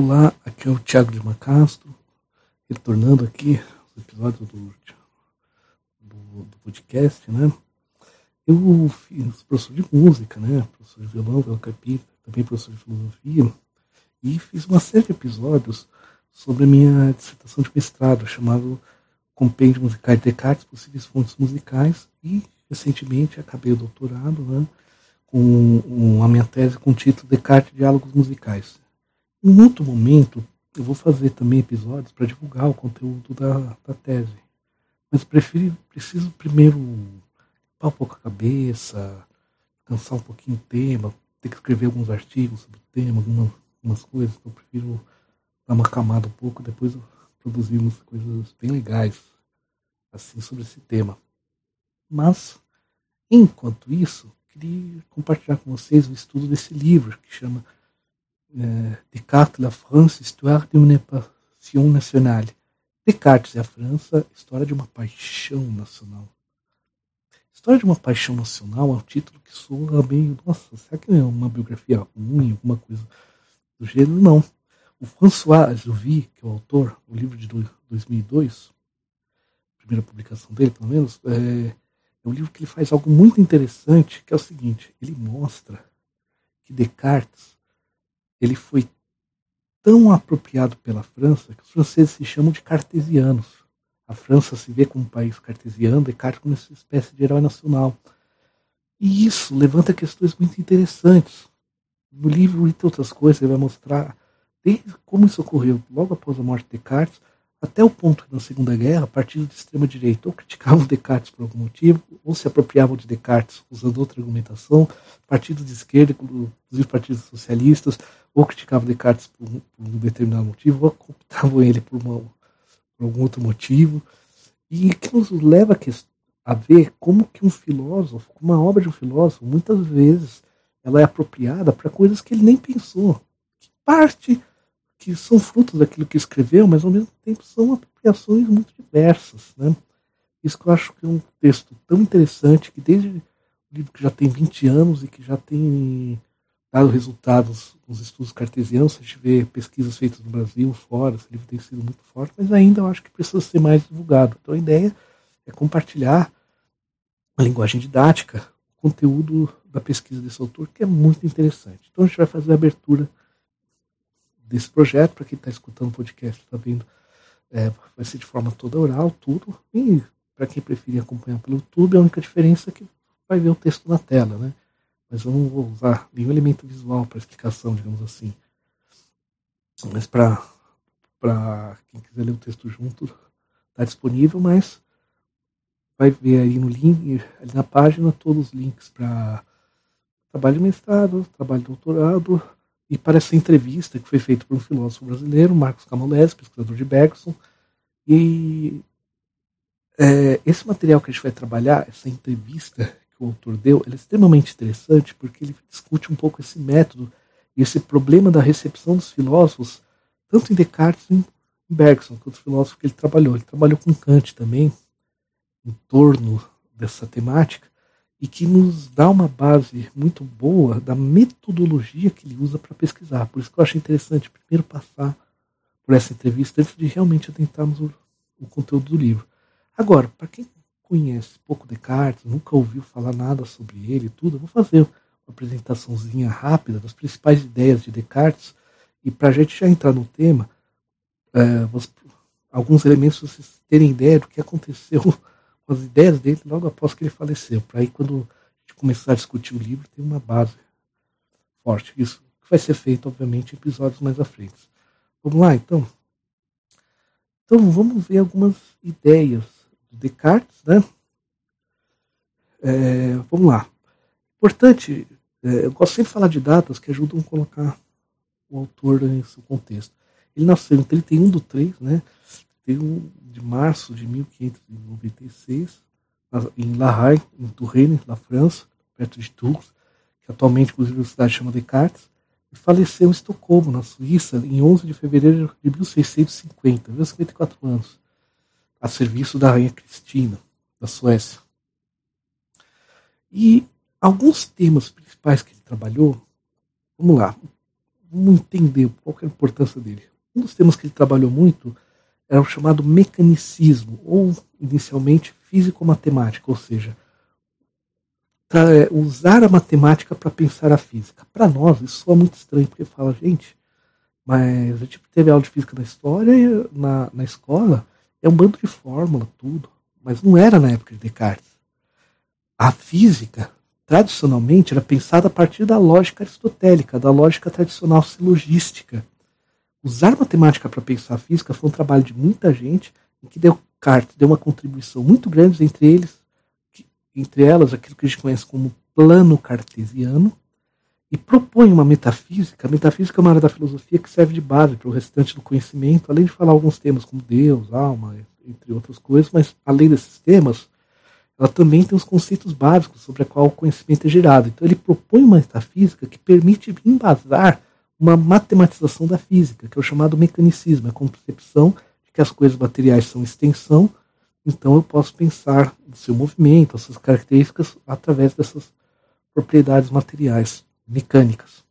Olá, aqui é o Thiago de Macastro, retornando aqui aos episódios do, do, do, podcast, né? Eu fiz professor de música, né? Professor de violão, violão capita, também professor de filosofia, e fiz uma série de episódios sobre a minha dissertação de mestrado, chamado Compêndio Musical de Descartes, Possíveis Fontes Musicais, e recentemente acabei o doutorado, né? Com a minha tese com o título Descartes Diálogos Musicais em outro momento, eu vou fazer também episódios para divulgar o conteúdo da, da tese. Mas prefiro, preciso primeiro limpar um pouco a cabeça, cansar um pouquinho o tema, ter que escrever alguns artigos sobre o tema, algumas, algumas coisas. Então, eu prefiro dar uma camada um pouco, depois produzir umas coisas bem legais assim sobre esse tema. Mas, enquanto isso, queria compartilhar com vocês o estudo desse livro que chama Descartes, La France, Histoire d'une passion nationale. Descartes e a França, História de uma paixão nacional. História de uma paixão nacional é um título que soa meio, nossa, será que é uma biografia ruim, alguma coisa do gênero? Não. O François Jouvy, que é o autor, o livro de 2002, primeira publicação dele, pelo menos, é, é um livro que ele faz algo muito interessante, que é o seguinte, ele mostra que Descartes ele foi tão apropriado pela França que os franceses se chamam de cartesianos. A França se vê como um país cartesiano, Descartes como uma espécie de herói nacional. E isso levanta questões muito interessantes. No livro, entre outras coisas, ele vai mostrar desde como isso ocorreu logo após a morte de Descartes, até o ponto que na Segunda Guerra, partidos de extrema-direita ou criticavam Descartes por algum motivo, ou se apropriavam de Descartes usando outra argumentação, partidos de esquerda, inclusive partidos socialistas, ou criticavam Descartes por, por um determinado motivo, ou cooptavam ele por, uma, por algum outro motivo, e que nos leva a, a ver como que um filósofo, uma obra de um filósofo, muitas vezes ela é apropriada para coisas que ele nem pensou, que parte que são frutos daquilo que escreveu, mas ao mesmo tempo são apropriações muito diversas. Né? Isso que eu acho que é um texto tão interessante, que desde o livro que já tem 20 anos e que já tem dado resultados nos estudos cartesianos, a gente vê pesquisas feitas no Brasil, fora, esse livro tem sido muito forte, mas ainda eu acho que precisa ser mais divulgado. Então a ideia é compartilhar a linguagem didática, o conteúdo da pesquisa desse autor, que é muito interessante. Então a gente vai fazer a abertura desse projeto, para quem está escutando o podcast, está vendo, é, vai ser de forma toda oral, tudo. E para quem preferir acompanhar pelo YouTube, a única diferença é que vai ver o texto na tela, né? Mas eu não vou usar nenhum elemento visual para explicação, digamos assim. Mas para quem quiser ler o texto junto, está disponível, mas vai ver aí no link, ali na página, todos os links para trabalho de mestrado, trabalho de doutorado, e para essa entrevista que foi feita por um filósofo brasileiro, Marcos Camolese, pesquisador de Bergson. E é, esse material que a gente vai trabalhar, essa entrevista que o autor deu, é extremamente interessante porque ele discute um pouco esse método e esse problema da recepção dos filósofos, tanto em Descartes como em Bergson, que é outro filósofo que ele trabalhou. Ele trabalhou com Kant também, em torno dessa temática e que nos dá uma base muito boa da metodologia que ele usa para pesquisar. Por isso que eu acho interessante primeiro passar por essa entrevista antes de realmente adentrarmos o, o conteúdo do livro. Agora, para quem conhece pouco Descartes, nunca ouviu falar nada sobre ele e tudo, eu vou fazer uma apresentaçãozinha rápida das principais ideias de Descartes e para a gente já entrar no tema, é, alguns elementos para vocês terem ideia do que aconteceu com as ideias dele logo após que ele faleceu. Para aí, quando a gente começar a discutir o livro, tem uma base forte. Isso que vai ser feito, obviamente, em episódios mais à frente. Vamos lá, então? Então, vamos ver algumas ideias do Descartes, né? É, vamos lá. Importante, é, eu gosto sempre de falar de datas que ajudam a colocar o autor em seu contexto. Ele nasceu em 31 do 3, né? 31 de março de 1596, em La Haye, em Touraine, na França, perto de Tours, que atualmente, inclusive, a cidade chama Descartes, e faleceu em Estocolmo, na Suíça, em 11 de fevereiro de 1650, 54 anos, a serviço da rainha Cristina, da Suécia. E alguns temas principais que ele trabalhou, vamos lá, vamos entender qual é a importância dele. Um dos temas que ele trabalhou muito era o chamado mecanicismo, ou inicialmente físico-matemática, ou seja, é, usar a matemática para pensar a física. Para nós, isso soa muito estranho, porque fala, gente, mas a gente teve aula de física na história, na, na escola, é um bando de fórmula, tudo. Mas não era na época de Descartes. A física, tradicionalmente, era pensada a partir da lógica aristotélica, da lógica tradicional silogística. Usar matemática para pensar física foi um trabalho de muita gente, em que Descartes deu uma contribuição muito grande entre eles entre elas aquilo que a gente conhece como plano cartesiano, e propõe uma metafísica. A metafísica é uma área da filosofia que serve de base para o restante do conhecimento, além de falar alguns temas como Deus, alma, entre outras coisas, mas além desses temas, ela também tem os conceitos básicos sobre a qual o conhecimento é gerado. Então ele propõe uma metafísica que permite embasar uma matematização da física, que é o chamado mecanicismo, a concepção de que as coisas materiais são extensão então eu posso pensar o seu movimento, as suas características através dessas propriedades materiais, mecânicas,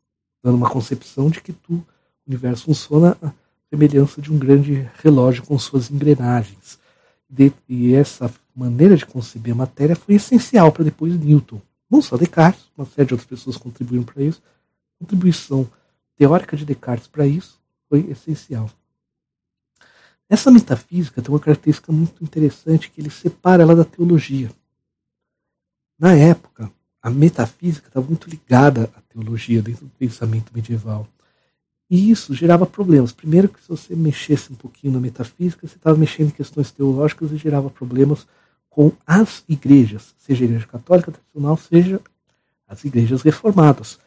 dando uma concepção de que tu, o universo funciona a semelhança de um grande relógio com suas engrenagens. e essa maneira de conceber a matéria foi essencial para depois Newton. Não só Descartes, uma série de outras pessoas contribuíram para isso. Contribuição teórica de Descartes para isso foi essencial. Essa metafísica tem uma característica muito interessante que ele separa ela da teologia. Na época, a metafísica estava muito ligada à teologia dentro do pensamento medieval. E isso gerava problemas. Primeiro que se você mexesse um pouquinho na metafísica, você estava mexendo em questões teológicas e gerava problemas com as igrejas, seja a igreja católica tradicional, seja as igrejas reformadas.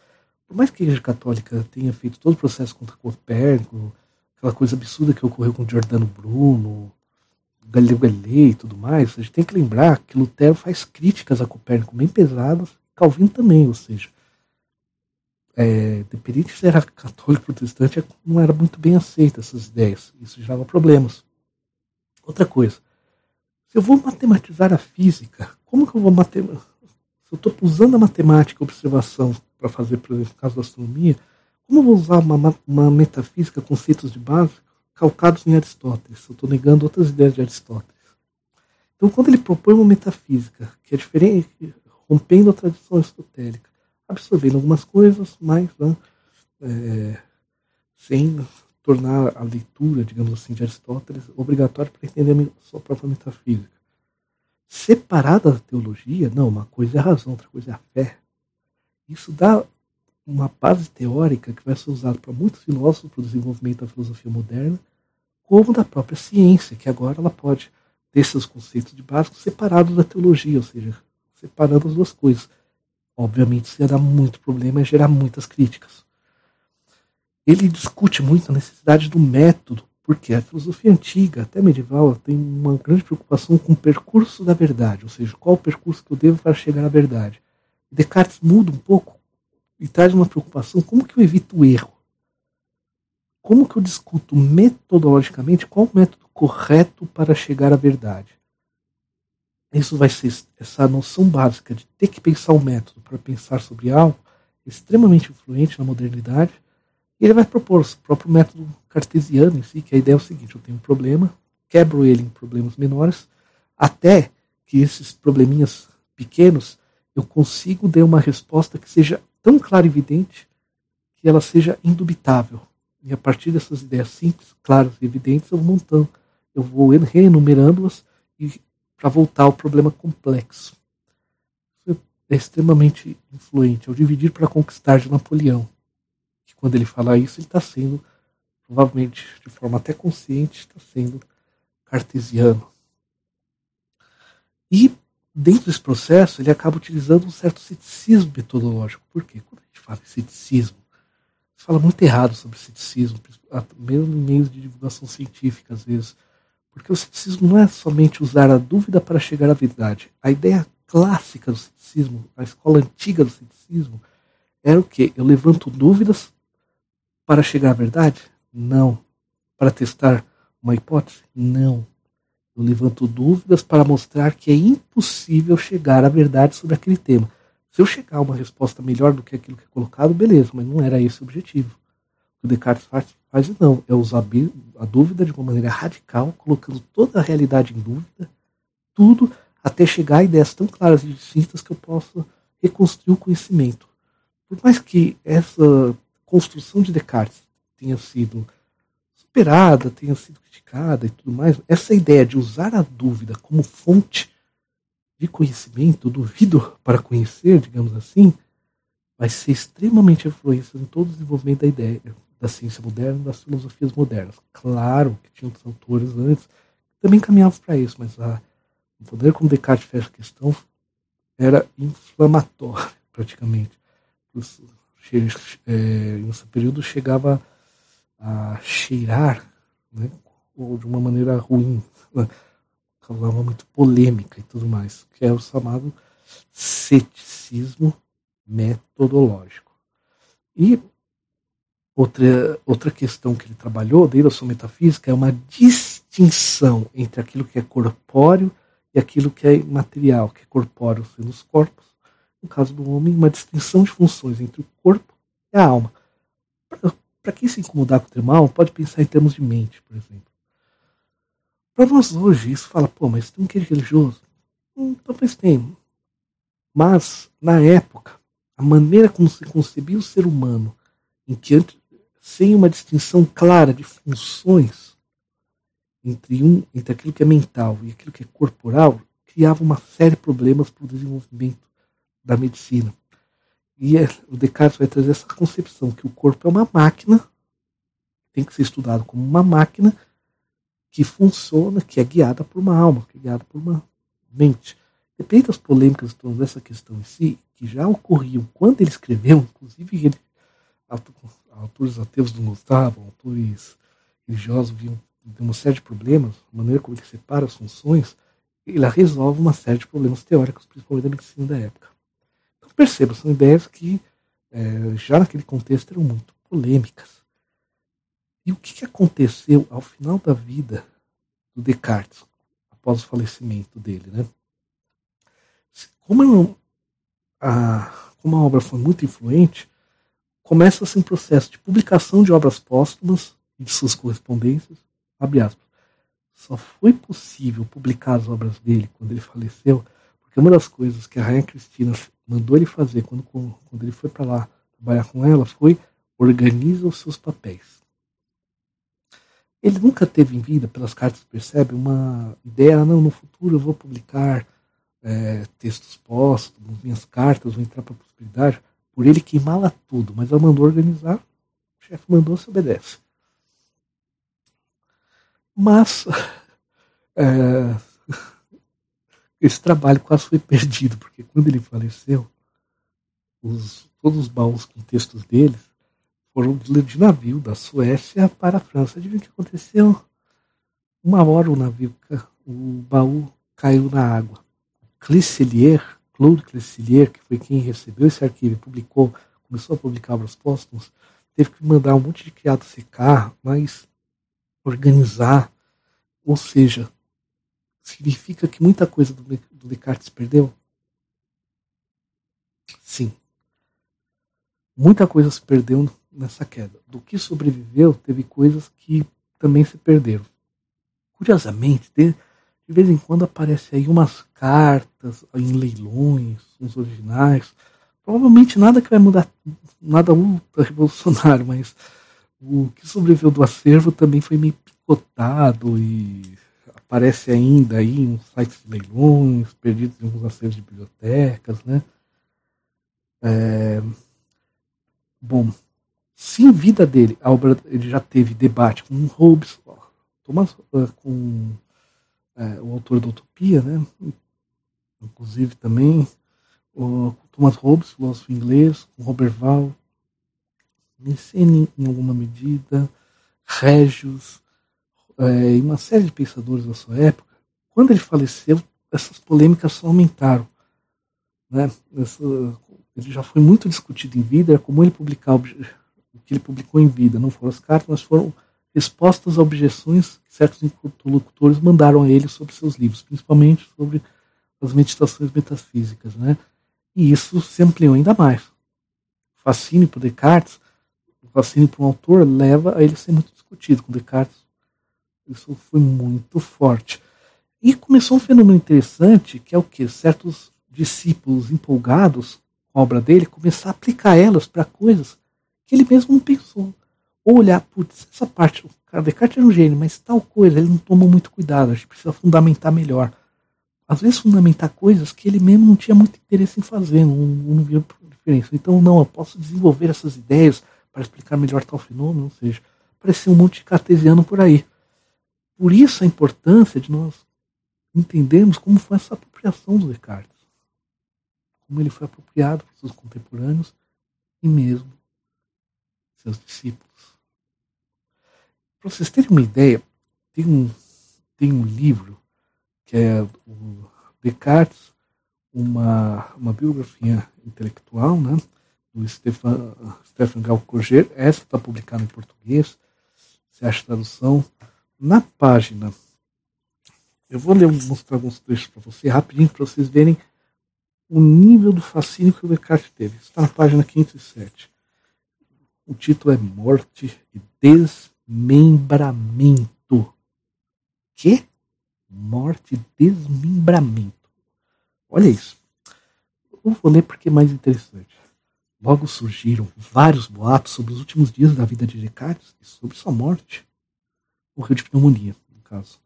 Por mais que a igreja católica tenha feito todo o processo contra Copérnico, aquela coisa absurda que ocorreu com Giordano Bruno, Galileu Galilei e tudo mais, a gente tem que lembrar que Lutero faz críticas a Copérnico bem pesadas, Calvino também, ou seja, é, dependente se era católico protestante, não era muito bem aceita essas ideias, isso gerava problemas. Outra coisa, se eu vou matematizar a física, como que eu vou matematizar? Se eu estou usando a matemática, a observação para fazer, por exemplo, no caso da astronomia, como vou usar uma, uma metafísica, conceitos de base, calcados em Aristóteles? Eu estou negando outras ideias de Aristóteles. Então, quando ele propõe uma metafísica que é diferente, rompendo a tradição aristotélica, absorvendo algumas coisas, mas né, é, sem tornar a leitura, digamos assim, de Aristóteles obrigatória para entender a sua própria metafísica. Separada da teologia, não, uma coisa é a razão, outra coisa é a fé. Isso dá uma base teórica que vai ser usada para muitos filósofos para o desenvolvimento da filosofia moderna, como da própria ciência, que agora ela pode ter seus conceitos de separados da teologia, ou seja, separando as duas coisas. Obviamente isso ia dar muito problema e gerar muitas críticas. Ele discute muito a necessidade do método, porque a filosofia antiga, até medieval, tem uma grande preocupação com o percurso da verdade, ou seja, qual o percurso que eu devo para chegar à verdade. Descartes muda um pouco e traz uma preocupação: como que eu evito o erro? Como que eu discuto metodologicamente qual o método correto para chegar à verdade? Isso vai ser essa noção básica de ter que pensar o método para pensar sobre algo extremamente influente na modernidade. E ele vai propor o próprio método cartesiano em si, que a ideia é o seguinte: eu tenho um problema, quebro ele em problemas menores, até que esses probleminhas pequenos eu consigo dar uma resposta que seja tão clara e evidente que ela seja indubitável. E a partir dessas ideias simples, claras e evidentes, eu vou montando, eu vou reenumerando-as para voltar ao problema complexo. Isso é extremamente influente. Ao dividir para conquistar de Napoleão, que quando ele fala isso, ele está sendo, provavelmente de forma até consciente, está sendo cartesiano. E dentro desse processo, ele acaba utilizando um certo ceticismo metodológico. Por quê? Quando a gente fala em ceticismo, se fala muito errado sobre ceticismo, mesmo em meios de divulgação científica, às vezes. Porque o ceticismo não é somente usar a dúvida para chegar à verdade. A ideia clássica do ceticismo, a escola antiga do ceticismo, era o quê? Eu levanto dúvidas para chegar à verdade? Não. Para testar uma hipótese? Não. Eu levanto dúvidas para mostrar que é impossível chegar à verdade sobre aquele tema. Se eu chegar a uma resposta melhor do que aquilo que é colocado, beleza, mas não era esse o objetivo. que o Descartes faz, faz não, é usar a dúvida de uma maneira radical, colocando toda a realidade em dúvida, tudo até chegar a ideias tão claras e distintas que eu possa reconstruir o conhecimento. Por mais que essa construção de Descartes tenha sido superada, tenha sido criticada e tudo mais, essa ideia de usar a dúvida como fonte de conhecimento, duvido para conhecer, digamos assim, vai ser extremamente influência em todo o desenvolvimento da ideia da ciência moderna, das filosofias modernas. Claro que tinha outros autores antes que também caminhavam para isso, mas a, o poder como Descartes fez a questão era inflamatório, praticamente. É, nesse período chegava a cheirar né, de uma maneira ruim, né, muito polêmica e tudo mais, que é o chamado ceticismo metodológico. E outra, outra questão que ele trabalhou, desde a sua metafísica, é uma distinção entre aquilo que é corpóreo e aquilo que é imaterial, que é corpóreo sendo os corpos. No caso do homem, uma distinção de funções entre o corpo e a alma. Para quem se incomodar com o termo alma, pode pensar em termos de mente, por exemplo. Para nós hoje, isso fala, pô, mas tem um que religioso? Hum, talvez tenha. Mas, na época, a maneira como se concebia o ser humano, em que sem uma distinção clara de funções entre, um, entre aquilo que é mental e aquilo que é corporal, criava uma série de problemas para o desenvolvimento da medicina. E é, o Descartes vai trazer essa concepção que o corpo é uma máquina, tem que ser estudado como uma máquina que funciona, que é guiada por uma alma, que é guiada por uma mente. Depende das polêmicas dessa questão em si, que já ocorriam quando ele escreveu, inclusive ele, autores ateus não gostavam, autores religiosos viam uma série de problemas, a maneira como ele separa as funções, ele resolve uma série de problemas teóricos, principalmente da medicina da época. Perceba, são ideias que é, já naquele contexto eram muito polêmicas. E o que, aconteceu ao final da vida do Descartes, após o falecimento dele? Né? Como a, como a obra foi muito influente, começa-se um processo de publicação de obras póstumas e de suas correspondências. Só foi possível publicar as obras dele quando ele faleceu, porque uma das coisas que a Rainha Cristina mandou ele fazer quando, quando ele foi para lá trabalhar com ela foi organiza os seus papéis. Ele nunca teve em vida, pelas cartas percebe, uma ideia, ah, não, no futuro eu vou publicar é, textos póstumos, minhas cartas, vou entrar para a possibilidade, por ele queimá-la tudo, mas ela mandou organizar, o chefe mandou, se obedece. Mas é, esse trabalho quase foi perdido, porque quando ele faleceu, os, todos os baús com textos deles foram de navio da Suécia para a França. Adivinha o que aconteceu? Uma hora o navio, o baú caiu na água. Clicelier, Claude Clicelier, que foi quem recebeu esse arquivo e publicou, começou a publicar obras póstumas, teve que mandar um monte de criado secar, mas organizar. Ou seja, significa que muita coisa do, do Descartes perdeu? Sim. Muita coisa se perdeu nessa queda. Do que sobreviveu, teve coisas que também se perderam. Curiosamente, de, de vez em quando aparece aí umas cartas em leilões, uns originais. Provavelmente nada que vai mudar, nada ultra revolucionário, mas o que sobreviveu do acervo também foi meio picotado e aparece ainda aí em sites de leilões, perdidos em alguns acervos de bibliotecas, né? É, bom, se em vida dele a obra ele já teve debate com Hobbes, Thomas, uh, com uh, o autor da Utopia, né? inclusive também o Thomas Hobbes, filósofo inglês, com Robert Val, Nicene em alguma medida, Régios, é, e uma série de pensadores da sua época, quando ele faleceu, essas polêmicas só aumentaram. Né? Essa, ele já foi muito discutido em vida, era comum ele publicar o que ele publicou em vida, não foram as cartas, mas foram respostas a objeções que certos interlocutores mandaram a ele sobre seus livros, principalmente sobre as meditações metafísicas. Né? E isso se ampliou ainda mais. O fascínio por Descartes, fascínio para um autor leva a ele ser muito discutido. Com Descartes, isso foi muito forte. E começou um fenômeno interessante, que é o que? Certos discípulos empolgados com a obra dele começar a aplicar elas para coisas que ele mesmo não pensou. Ou olhar, putz, essa parte, o cara Descartes era um gênio, mas tal coisa ele não tomou muito cuidado, a gente precisa fundamentar melhor. Às vezes fundamentar coisas que ele mesmo não tinha muito interesse em fazer, não, não via diferença. Então, não, eu posso desenvolver essas ideias para explicar melhor tal fenômeno, ou seja, parecia um monte de cartesiano por aí. Por isso a importância de nós entendermos como foi essa apropriação do Descartes como ele foi apropriado por seus contemporâneos e mesmo seus discípulos. Para vocês terem uma ideia, tem um, tem um livro que é o Descartes, uma, uma biografia intelectual, né, do Stefan, Stefan. Essa está publicada em português. Você acha tradução na página. Eu vou ler, mostrar alguns trechos para você rapidinho para vocês verem o nível do fascínio que o Descartes teve. Está na página 507. O título é Morte e Desmembramento. Que? Morte e desmembramento. Olha isso. Eu vou ler porque é mais interessante. Logo surgiram vários boatos sobre os últimos dias da vida de Descartes e sobre sua morte. Morreu de pneumonia, no caso.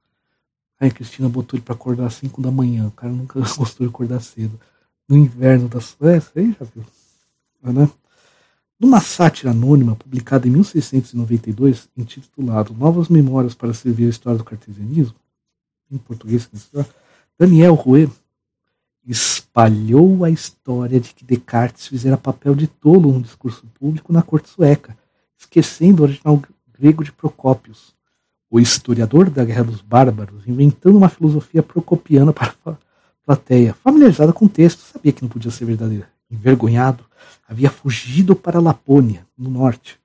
Aí a Cristina botou ele para acordar às 5 da manhã. O cara nunca gostou de acordar cedo no inverno da Suécia, aí já viu. Né? Numa sátira anônima publicada em 1692, intitulado Novas Memórias para Servir a História do Cartesianismo, em português, Daniel Rouet espalhou a história de que Descartes fizera papel de tolo num discurso público na corte sueca, esquecendo o original grego de Procópios, o historiador da Guerra dos Bárbaros, inventando uma filosofia procopiana para plateia, familiarizada com o texto, sabia que não podia ser verdadeira. Envergonhado, havia fugido para Lapônia, no norte.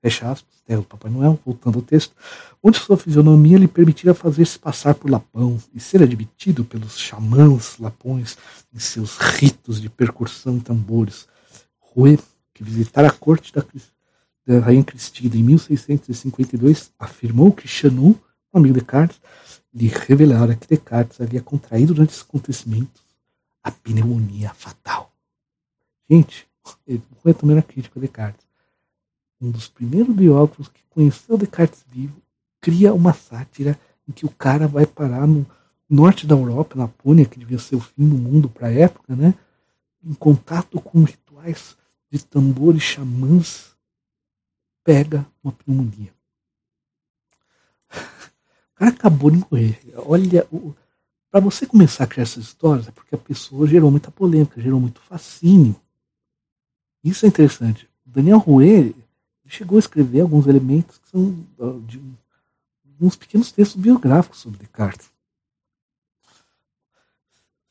Fecha aspas, terra do Papai Noel, voltando ao texto, onde sua fisionomia lhe permitira fazer-se passar por Lapão e ser admitido pelos xamãs lapões em seus ritos de percussão e tambores. Rue, que visitara a corte da, da Rainha Cristina em 1652, afirmou que Chanu, um amigo de Carlos, lhe revelaram que Descartes havia contraído durante esses acontecimentos a pneumonia fatal. Gente, ele foi também a crítica a Descartes. Um dos primeiros biógrafos que conheceu Descartes vivo cria uma sátira em que o cara vai parar no norte da Europa, na Pônia, que devia ser o fim do mundo para a época, né? em contato com rituais de tambores xamãs, pega uma pneumonia cara acabou de morrer. Olha, para você começar a criar essas histórias, é porque a pessoa gerou muita polêmica, gerou muito fascínio. Isso é interessante. Daniel Rouet chegou a escrever alguns elementos que são de uns pequenos textos biográficos sobre Descartes.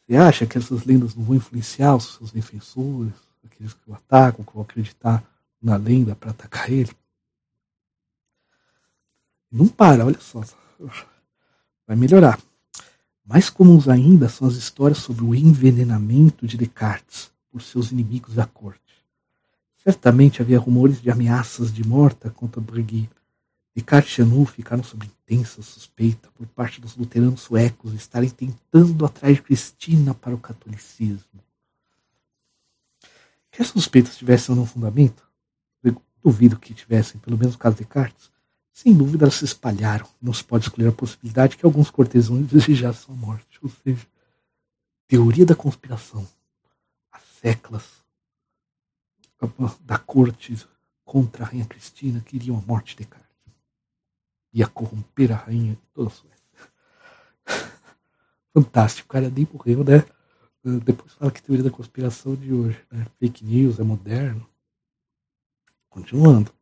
Você acha que essas lendas não vão influenciar os seus defensores, aqueles que o atacam, que vão acreditar na lenda para atacar ele? Não para, olha só vai melhorar. Mais comuns ainda são as histórias sobre o envenenamento de Descartes por seus inimigos da corte. Certamente havia rumores de ameaças de morte contra Brigui. Descartes e Chanu ficaram sob intensa suspeita por parte dos luteranos suecos estarem tentando atrair Cristina para o catolicismo. Que as suspeitas tivessem ou não fundamento, duvido que tivessem, pelo menos no caso de Descartes, sem dúvida elas se espalharam. Não se pode excluir a possibilidade que alguns cortesãos desejassem sua morte. Ou seja, teoria da conspiração. As seclas da corte contra a rainha Cristina queriam a morte de Descartes. Ia corromper a rainha de toda a Suécia. Fantástico, cara nem morreu, né? Depois fala que teoria da conspiração de hoje, né? Fake news é moderno. Continuando.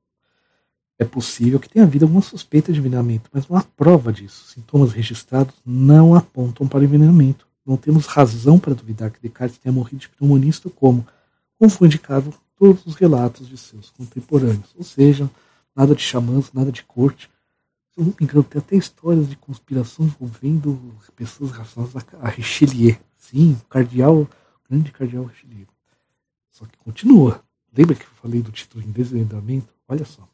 É possível que tenha havido alguma suspeita de envenenamento, mas não há prova disso. Sintomas registrados não apontam para envenenamento. Não temos razão para duvidar que Descartes tenha morrido de pneumonia como, como foi indicado todos os relatos de seus contemporâneos. Ou seja, nada de xamãs, nada de corte. Se não me engano, tem até histórias de conspiração envolvendo pessoas relacionadas a Richelieu. Sim, o cardeal, o grande cardeal Richelieu. Só que continua. Lembra que eu falei do título em desvendamento? olha só.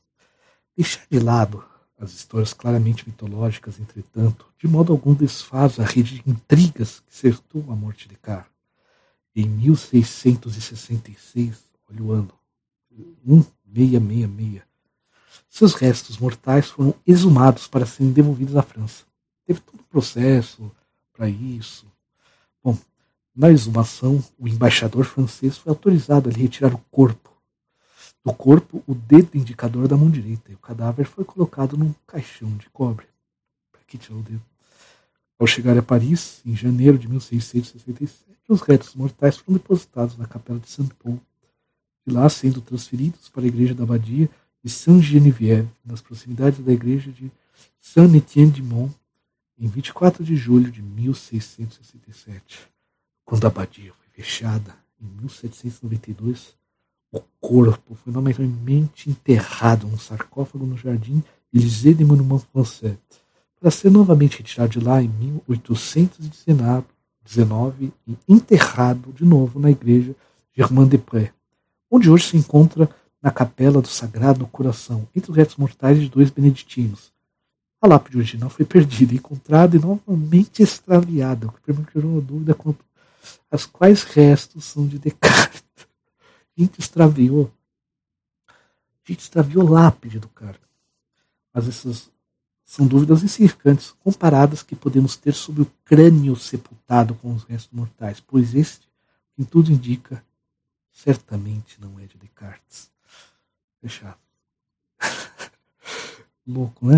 Deixar de lado as histórias claramente mitológicas, entretanto, de modo algum desfaz a rede de intrigas que cercou a morte de Descartes. Em 1666, olha o ano, 1666, seus restos mortais foram exumados para serem devolvidos à França. Teve todo um processo para isso. Bom, na exumação, o embaixador francês foi autorizado a retirar o corpo. Do corpo, o dedo indicador da mão direita, e o cadáver foi colocado num caixão de cobre. Para que o dedo? Ao chegar a Paris, em janeiro de 1667, os restos mortais foram depositados na capela de Saint-Paul, de lá sendo transferidos para a igreja da abadia de Saint-Geneviève, nas proximidades da igreja de Saint-Étienne-de-Mont, em 24 de julho de 1667. Quando a abadia foi fechada, em 1792, o corpo foi nomeadamente enterrado num sarcófago no jardim Élysée de Monument Français, para ser novamente retirado de lá em 1819 e enterrado de novo na igreja Germain-des-Prés, onde hoje se encontra na capela do Sagrado Coração, entre os restos mortais de dois beneditinos. A lápide original foi perdida, encontrada e novamente extraviada, o que permitiu uma dúvida quanto às quais restos são de Descartes. Gente extraviou. A gente extraviou lápide do cara. Mas essas são dúvidas insignificantes comparadas que podemos ter sobre o crânio sepultado com os restos mortais, pois este, em tudo indica, certamente não é de Descartes fechado. Louco, né?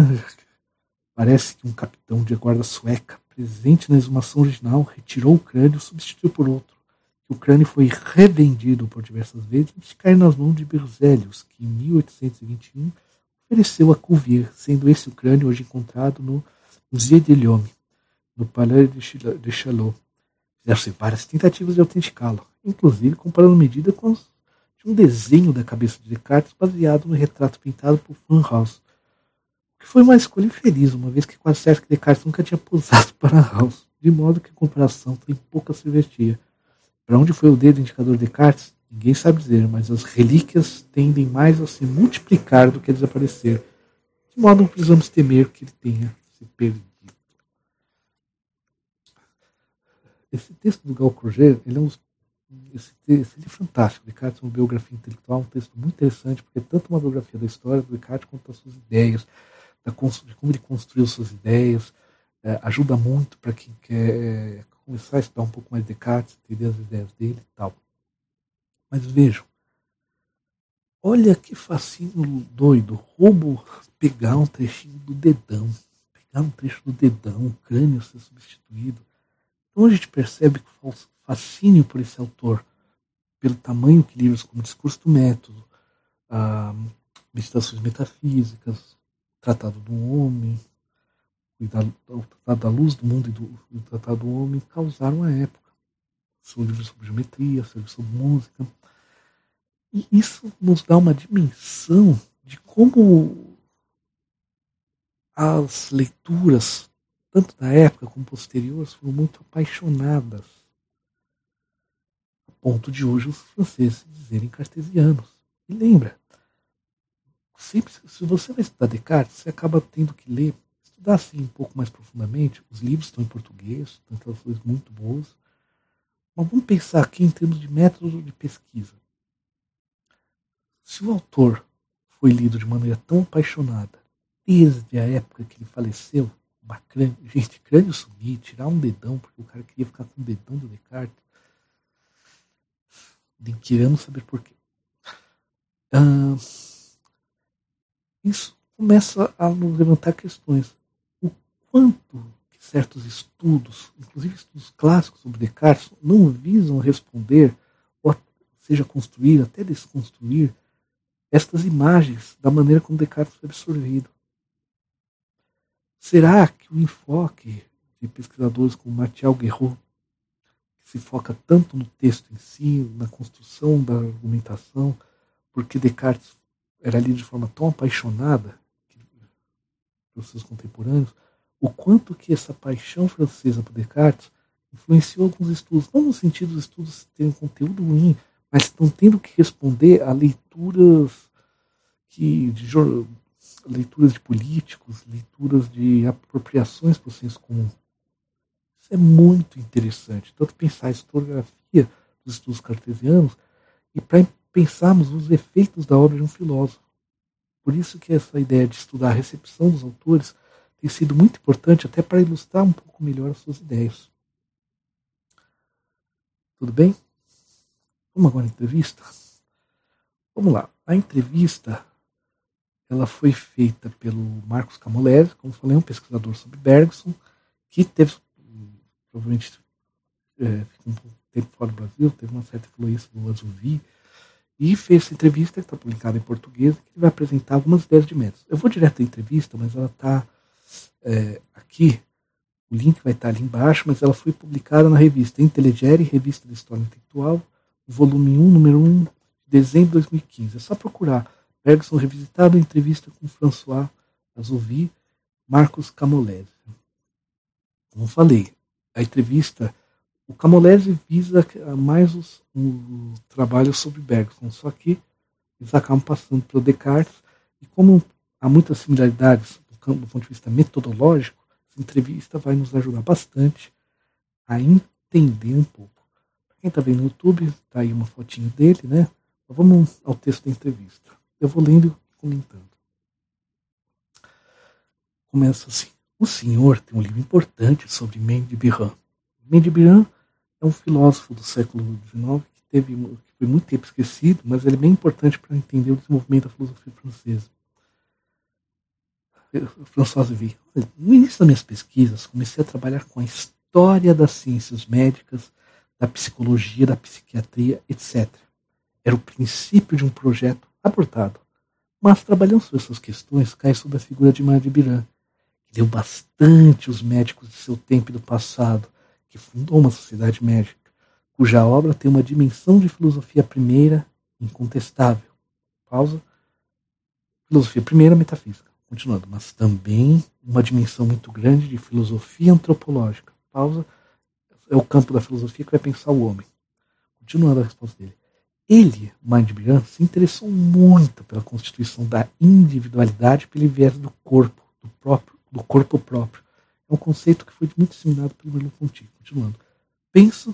Parece que um capitão de guarda sueca, presente na exumação original, retirou o crânio e substituiu por outro. Que o crânio foi revendido por diversas vezes antes de cair nas mãos de Berzelius, que em 1821 ofereceu a Cuvier, sendo esse o crânio hoje encontrado no Musée de Lyon, no Palais de Chalot. Fizeram-se várias tentativas de autenticá-lo, inclusive comparando medida com os um desenho da cabeça de Descartes baseado no retrato pintado por Van Haus, o que foi uma escolha infeliz, uma vez que quase certo que Descartes nunca tinha posado para Haus, de modo que a comparação tem pouca serventia. Para onde foi o dedo indicador de Descartes? Ninguém sabe dizer, mas as relíquias tendem mais a se multiplicar do que a desaparecer, de modo não precisamos temer que ele tenha se perdido. Esse texto do Gal Courget, ele é um esse, esse livro é fantástico. Descartes é uma biografia intelectual, um texto muito interessante, porque é tanto uma biografia da história do Descartes quanto das suas ideias, da, de como ele construiu suas ideias. É, ajuda muito para quem quer é, começar a estudar um pouco mais Descartes, entender as ideias dele e tal. Mas vejam, olha que fascínio doido. Roubo pegar um trechinho do dedão, pegar um trecho do dedão, o crânio ser substituído. Então a gente percebe que o fascínio por esse autor, pelo tamanho que livros como Discurso do Método, ah, Meditações Metafísicas, Tratado do Homem, o Tratado da Luz do Mundo e do, Tratado do Homem causaram a época. São livros sobre geometria, livros sobre música. E isso nos dá uma dimensão de como as leituras, tanto da época como posteriores, foram muito apaixonadas ponto de hoje os franceses dizerem cartesianos. E lembra, sempre, se você vai estudar Descartes, você acaba tendo que ler, estudar assim um pouco mais profundamente. Os livros estão em português, tem traduções muito boas. Mas vamos pensar aqui em termos de método de pesquisa. Se o autor foi lido de maneira tão apaixonada, desde a época que ele faleceu, uma crânio, gente, crânio sumir, tirar um dedão, porque o cara queria ficar com o dedão do Descartes, de queremos saber por quê. Ah, isso começa a nos levantar questões. Quanto que certos estudos, inclusive estudos clássicos sobre Descartes, não visam responder, ou seja, construir, até desconstruir, estas imagens da maneira como Descartes foi absorvido. Será que o enfoque de pesquisadores como Mathieu Guerreau se foca tanto no texto em si, na construção da argumentação, porque Descartes era lido de forma tão apaixonada pelos seus contemporâneos, o quanto que essa paixão francesa por Descartes influenciou alguns estudos, não no sentido dos estudos terem conteúdo ruim, mas estão tendo que responder a leituras que de leituras de políticos, leituras de apropriações para o senso comum. Isso é muito interessante, tanto pensar a historiografia dos estudos cartesianos e para pensarmos os efeitos da obra de um filósofo. Por isso que essa ideia de estudar a recepção dos autores tem sido muito importante até para ilustrar um pouco melhor as suas ideias. Tudo bem? Vamos agora à entrevista? Vamos lá. A entrevista ela foi feita pelo Marcos Camolese, como falei, um pesquisador sobre Bergson, que teve, provavelmente, é, um tempo fora do Brasil, teve uma certa influência do Azuvi, e fez essa entrevista, que está publicada em português, que vai apresentar algumas ideias de métodos. Eu vou direto à entrevista, mas ela está é, aqui, o link vai estar ali embaixo, mas ela foi publicada na revista Inteligere, Revista de História Intelectual, volume 1, número 1, de dezembro de 2015. É só procurar Bergson revisitado, entrevista com François Azovi, Marcos Camolese. Como falei, a entrevista, o Camolese visa mais os, um, trabalho sobre Bergson, só que eles acabam passando pelo Descartes, e como há muitas similaridades campo, do ponto de vista metodológico, essa entrevista vai nos ajudar bastante a entender um pouco. Quem está vendo no YouTube, está aí uma fotinho dele, né? vamos ao texto da entrevista. Eu vou lendo e comentando. Começa assim. O senhor tem um livro importante sobre Mendibirã. Mendibirã é um filósofo do século XIX que, teve, que foi muito tempo esquecido, mas ele é bem importante para entender o desenvolvimento da filosofia francesa. François. No início das minhas pesquisas, comecei a trabalhar com a história das ciências médicas, da psicologia, da psiquiatria, etc. Era o princípio de um projeto abortado. Mas trabalhando sobre essas questões, cai sobre a figura de Mário de Biran, que deu bastante os médicos de seu tempo e do passado, que fundou uma sociedade médica, cuja obra tem uma dimensão de filosofia primeira incontestável. Pausa. Filosofia primeira, metafísica. Continuando, mas também uma dimensão muito grande de filosofia antropológica. Pausa. É o campo da filosofia que vai pensar o homem. Continuando a resposta dele. Ele, Mindbran, se interessou muito pela constituição da individualidade pelo viés do corpo, do próprio, do corpo próprio. É um conceito que foi muito disseminado pelo Merleau-Ponty. Continuando, penso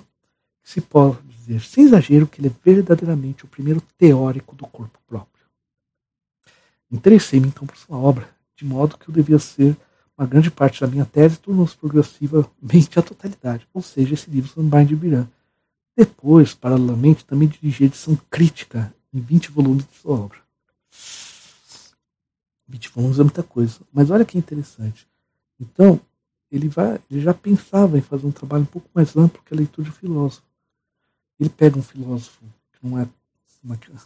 que se pode dizer sem exagero que ele é verdadeiramente o primeiro teórico do corpo próprio. Interessei-me então por sua obra, de modo que eu devia ser uma grande parte da minha tese tornou-se progressivamente a totalidade, ou seja, esse livro sobre Mindbran depois, paralelamente, também dirigiu edição crítica em 20 volumes de sua obra. 20 volumes é muita coisa. Mas olha que interessante. Então, ele, vai, ele já pensava em fazer um trabalho um pouco mais amplo que a leitura de um filósofo. Ele pega um filósofo que não é,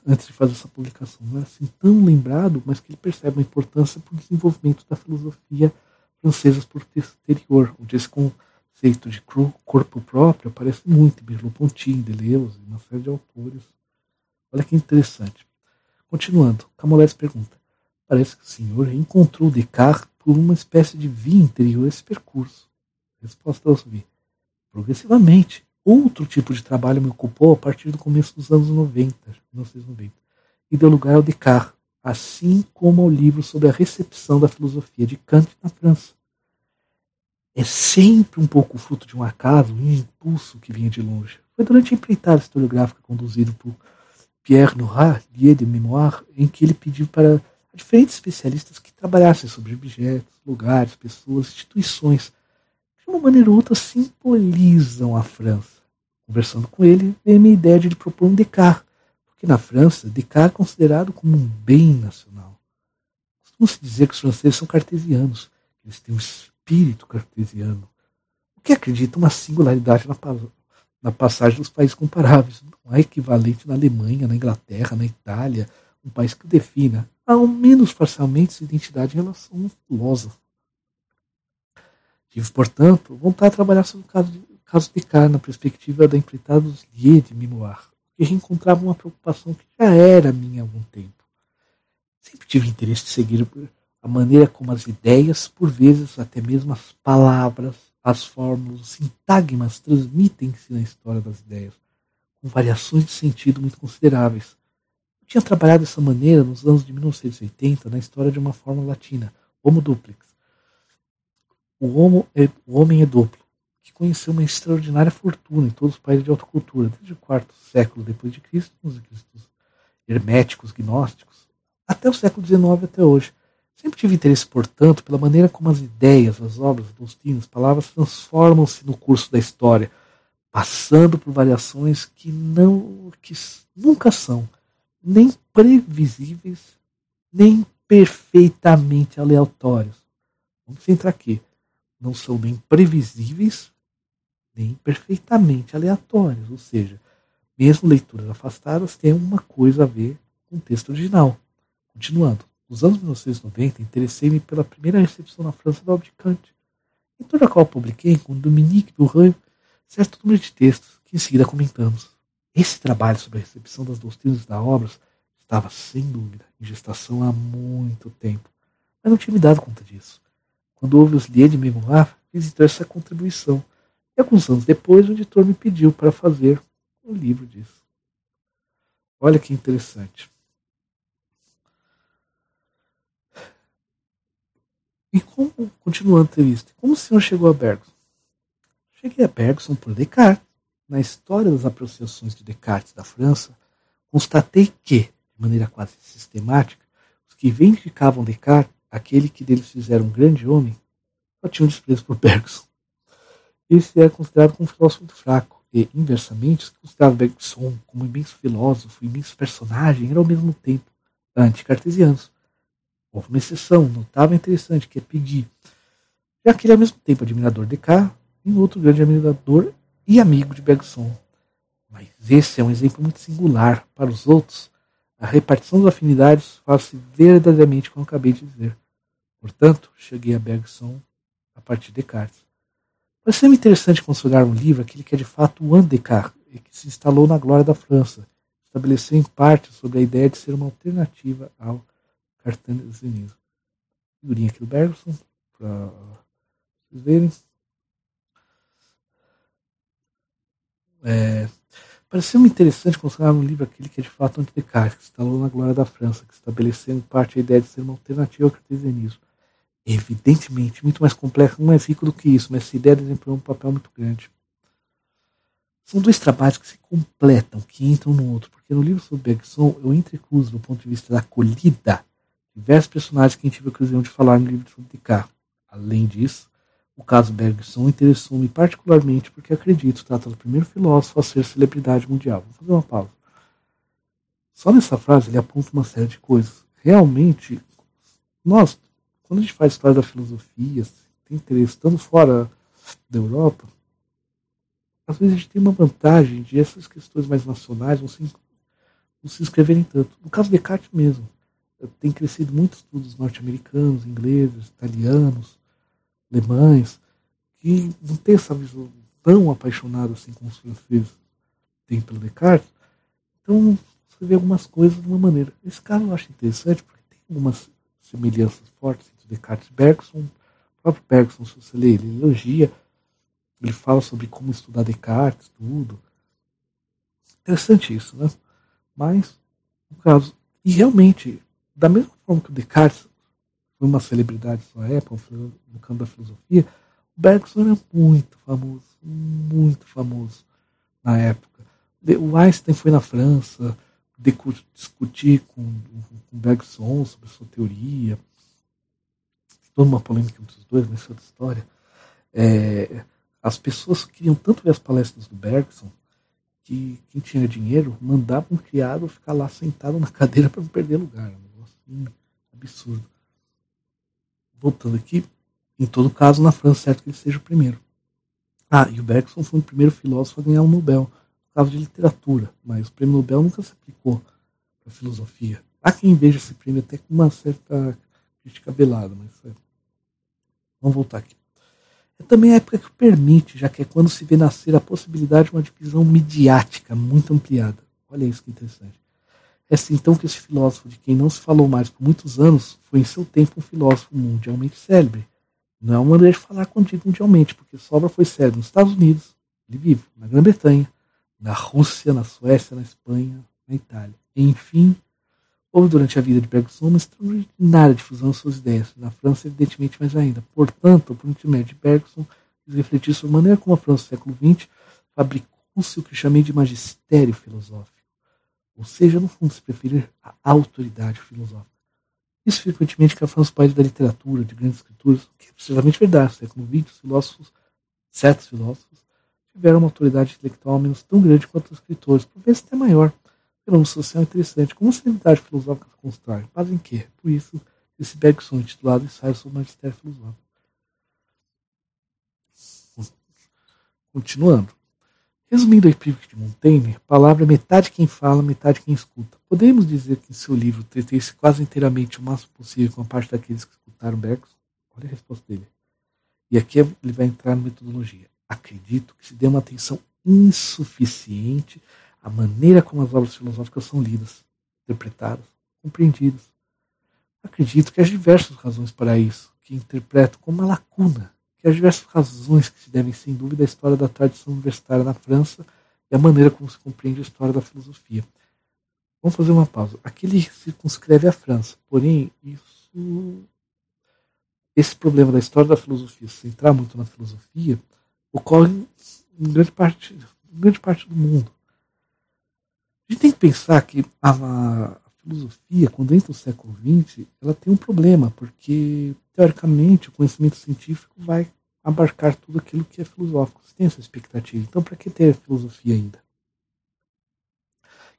antes de fazer essa publicação, não é assim tão lembrado, mas que ele percebe a importância para o desenvolvimento da filosofia francesa posterior, onde esse conceito de corpo próprio aparece muito em Merleau-Ponty, Deleuze, uma série de autores. Olha que interessante. Continuando, Camolés pergunta: Parece que o senhor encontrou Descartes por uma espécie de via interior esse percurso. Resposta ao subir. Progressivamente, outro tipo de trabalho me ocupou a partir do começo dos anos 90, 1990, e deu lugar ao Descartes, assim como ao livro sobre a recepção da filosofia de Kant na França é sempre um pouco fruto de um acaso, um impulso que vinha de longe. Foi durante a empreitada historiográfica conduzida por Pierre Nora, Lier de Mémoire, em que ele pediu para diferentes especialistas que trabalhassem sobre objetos, lugares, pessoas, instituições, de uma maneira ou outra simbolizam a França. Conversando com ele, veio a minha ideia de propor um Descartes, porque na França, Descartes é considerado como um bem nacional. Costuma-se dizer que os franceses são cartesianos, eles têm um espírito cartesiano, o que acredita uma singularidade na, na passagem dos países comparáveis. Não há equivalente na Alemanha, na Inglaterra, na Itália, um país que defina, ao menos parcialmente, sua identidade em relação ao filósofo. Tive, portanto, vontade de trabalhar sobre o caso de, caso de Carr na perspectiva da empreitada dos Lier de Mimoir, que reencontrava uma preocupação que já era minha há algum tempo. Sempre tive interesse de seguir a maneira como as ideias, por vezes até mesmo as palavras, as fórmulas, os sintagmas transmitem-se na história das ideias, com variações de sentido muito consideráveis. tinha trabalhado dessa maneira nos anos de 1980 na história de uma forma latina, Homo duplex. O, homo é, o homem é duplo, que conheceu uma extraordinária fortuna em todos os países de alta cultura, desde o quarto século depois de Cristo, os cristos herméticos, gnósticos, até o século XIX até hoje. Sempre tive interesse, portanto, pela maneira como as ideias, as obras, as as palavras transformam-se no curso da história, passando por variações que não que nunca são nem previsíveis, nem perfeitamente aleatórios. Vamos centrar aqui. Não são nem previsíveis, nem perfeitamente aleatórios. Ou seja, mesmo leituras afastadas têm uma coisa a ver com o texto original. Continuando. Nos anos 1990, interessei-me pela primeira recepção na França da obra de Kant, em toda a qual publiquei com Dominique Durand certo número de textos que em seguida comentamos. Esse trabalho sobre a recepção das doutrinas da obra estava, sem dúvida, em gestação há muito tempo, mas não tinha me dado conta disso. Quando houve os Lieds de Memoir, fiz então essa contribuição, e alguns anos depois o editor me pediu para fazer um livro disso. Olha que interessante. E como, continuando a entrevista, como o senhor chegou a Bergson? Cheguei a Bergson por Descartes. Na história das apreciações de Descartes da França, constatei que, de maneira quase sistemática, os que vindicavam Descartes, aquele que deles fizeram um grande homem, só tinham desprezo por Bergson. Esse era considerado como um filósofo muito fraco, e, inversamente, os Bergson como um imenso filósofo, um imenso personagem, eram ao mesmo tempo anticartesianos. Houve uma exceção notável e interessante, que é Peggy, já que ele é ao mesmo tempo admirador de Descartes e outro grande admirador e amigo de Bergson. Mas esse é um exemplo muito singular. Para os outros, a repartição das afinidades faz-se verdadeiramente como acabei de dizer. Portanto, cheguei a Bergson a partir de Descartes. Pareceu-me interessante considerar um livro aquele que é de fato o Descartes e que se instalou na glória da França. Estabeleceu em parte sobre a ideia de ser uma alternativa ao cartesianismo. Figurinha aqui do Bergson, para vocês verem. É, Pareceu-me interessante considerar no livro aquele que é de fato anti-Descartes, que instalou na glória da França, que estabeleceu em parte a ideia de ser uma alternativa ao cartesianismo. Evidentemente, muito mais complexo, não é rico do que isso, mas essa ideia desempenhou um papel muito grande. São dois trabalhos que se completam, que entram no outro, porque no livro sobre Bergson eu entrecruzo, do ponto de vista da acolhida, diversos personagens que a gente tive a ocasião de falar no livro sobre Descartes. Além disso, o caso Bergson interessou-me particularmente porque acredito trata do primeiro filósofo a ser celebridade mundial. Vou fazer uma pausa. Só nessa frase ele aponta uma série de coisas. Realmente, nós, quando a gente faz história da filosofia, tem interesse, estando fora da Europa, às vezes a gente tem uma vantagem de essas questões mais nacionais não se, não se inscreverem tanto. No caso de Descartes mesmo, tem crescido muitos estudos norte-americanos, ingleses, italianos, alemães, que não têm essa visão tão apaixonada assim como os franceses têm pelo Descartes. Então, você vê algumas coisas de uma maneira. Esse caso eu acho interessante porque tem algumas semelhanças fortes Descartes Bergson. O próprio Bergson, se você lê, ele elogia, ele fala sobre como estudar Descartes, tudo. Interessante isso, né? Mas, no caso, e realmente, da mesma forma que o Descartes foi uma celebridade na sua época, no campo da filosofia, o Bergson era muito famoso, muito famoso na época. O Einstein foi na França discutir com, o Bergson sobre sua teoria. Toda uma polêmica entre os dois, nessa história. É, as pessoas queriam tanto ver as palestras do Bergson que quem tinha dinheiro mandava um criado ficar lá sentado na cadeira para não perder lugar. Um negócio assim, absurdo voltando aqui, em todo caso, na França, certo que ele seja o primeiro. Ah, e o Bergson foi o primeiro filósofo a ganhar um Nobel, no caso de literatura, mas o prêmio Nobel nunca se aplicou para filosofia. Há quem veja esse prêmio até com uma certa crítica velada, mas é. Vamos voltar aqui. É também a época que permite, já que é quando se vê nascer a possibilidade de uma divisão midiática muito ampliada. Olha isso que interessante. É assim então que esse filósofo, de quem não se falou mais por muitos anos, foi em seu tempo um filósofo mundialmente célebre. Não é uma maneira de falar contigo mundialmente, porque Sobra foi célebre nos Estados Unidos, ele vive, na Grã-Bretanha, na Rússia, na Suécia, na Espanha, na Itália. Enfim, Houve durante a vida de Bergson uma extraordinária difusão de suas ideias, na França, evidentemente, mais ainda. Portanto, por intermédio de Bergson, quis refletir sobre a maneira como a França do século XX fabricou-se o que chamei de magistério filosófico, ou seja, no fundo, se preferir, a autoridade filosófica. Isso frequentemente que a França país da literatura, de grandes escrituras, que é precisamente verdade. No século XX, os filósofos, certos filósofos, tiveram uma autoridade intelectual menos tão grande quanto os escritores, por vezes até maior, pelo social interessante. Como a celebridade filosófica se constrói? Base em quê? Por isso, esse Bergson intitulado Ensaio sobre o Magistério Filosófico. Continuando. Resumindo a epígrafe de Montaigne, palavra é metade quem fala, metade quem escuta. Podemos dizer que em seu livro tretei-se quase inteiramente o máximo possível com a parte daqueles que escutaram Bergson? Olha a resposta dele. E aqui ele vai entrar na metodologia. Acredito que se dê uma atenção insuficiente à maneira como as obras filosóficas são lidas, interpretadas, compreendidas. Acredito que há diversas razões para isso, que interpreto como uma lacuna que há diversas razões que se devem, sem dúvida, à história da tradição universitária na França e à maneira como se compreende a história da filosofia. Vamos fazer uma pausa. Aqui ele circunscreve a França, porém, isso, esse problema da história da filosofia, se entrar muito na filosofia, ocorre em grande parte, em grande parte do mundo. A gente tem que pensar que a, a filosofia, quando entra no século XX, ela tem um problema, porque, teoricamente, o conhecimento científico vai abarcar tudo aquilo que é filosófico. Você tem essa expectativa. Então, para que ter filosofia ainda?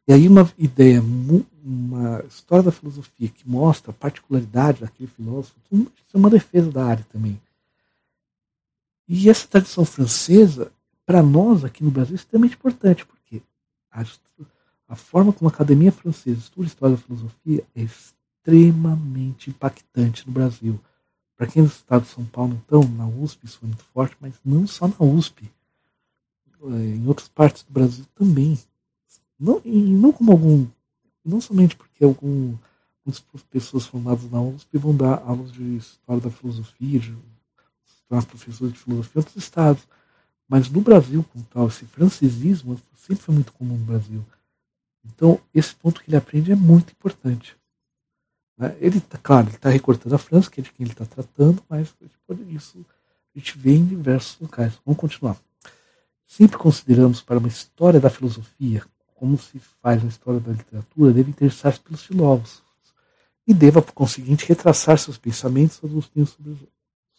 E aí uma ideia, uma história da filosofia que mostra a particularidade daquele filósofo, isso é uma defesa da área também. E essa tradição francesa, para nós aqui no Brasil, é extremamente importante, porque a, forma como a Academia Francesa estuda a história da filosofia é extremamente impactante no Brasil. Para quem é do estado de São Paulo, então, na USP isso foi muito forte, mas não só na USP. Eh, em outras partes do Brasil também. Não, e não como algum. Não somente porque algum, muitas pessoas formadas na USP vão dar aulas de história da filosofia, de tornar professores de filosofia em outros estados. Mas no Brasil, como tal, esse francesismo sempre foi muito comum no Brasil. Então, esse ponto que ele aprende é muito importante. Né? Ele está, claro, ele está recortando a França, que é de quem ele está tratando, mas isso a gente vê em diversos locais. Vamos continuar. Sempre consideramos para uma história da filosofia, como se faz na história da literatura, deve interessar-se pelos filósofos e deva, por conseguinte, retraçar seus pensamentos sobre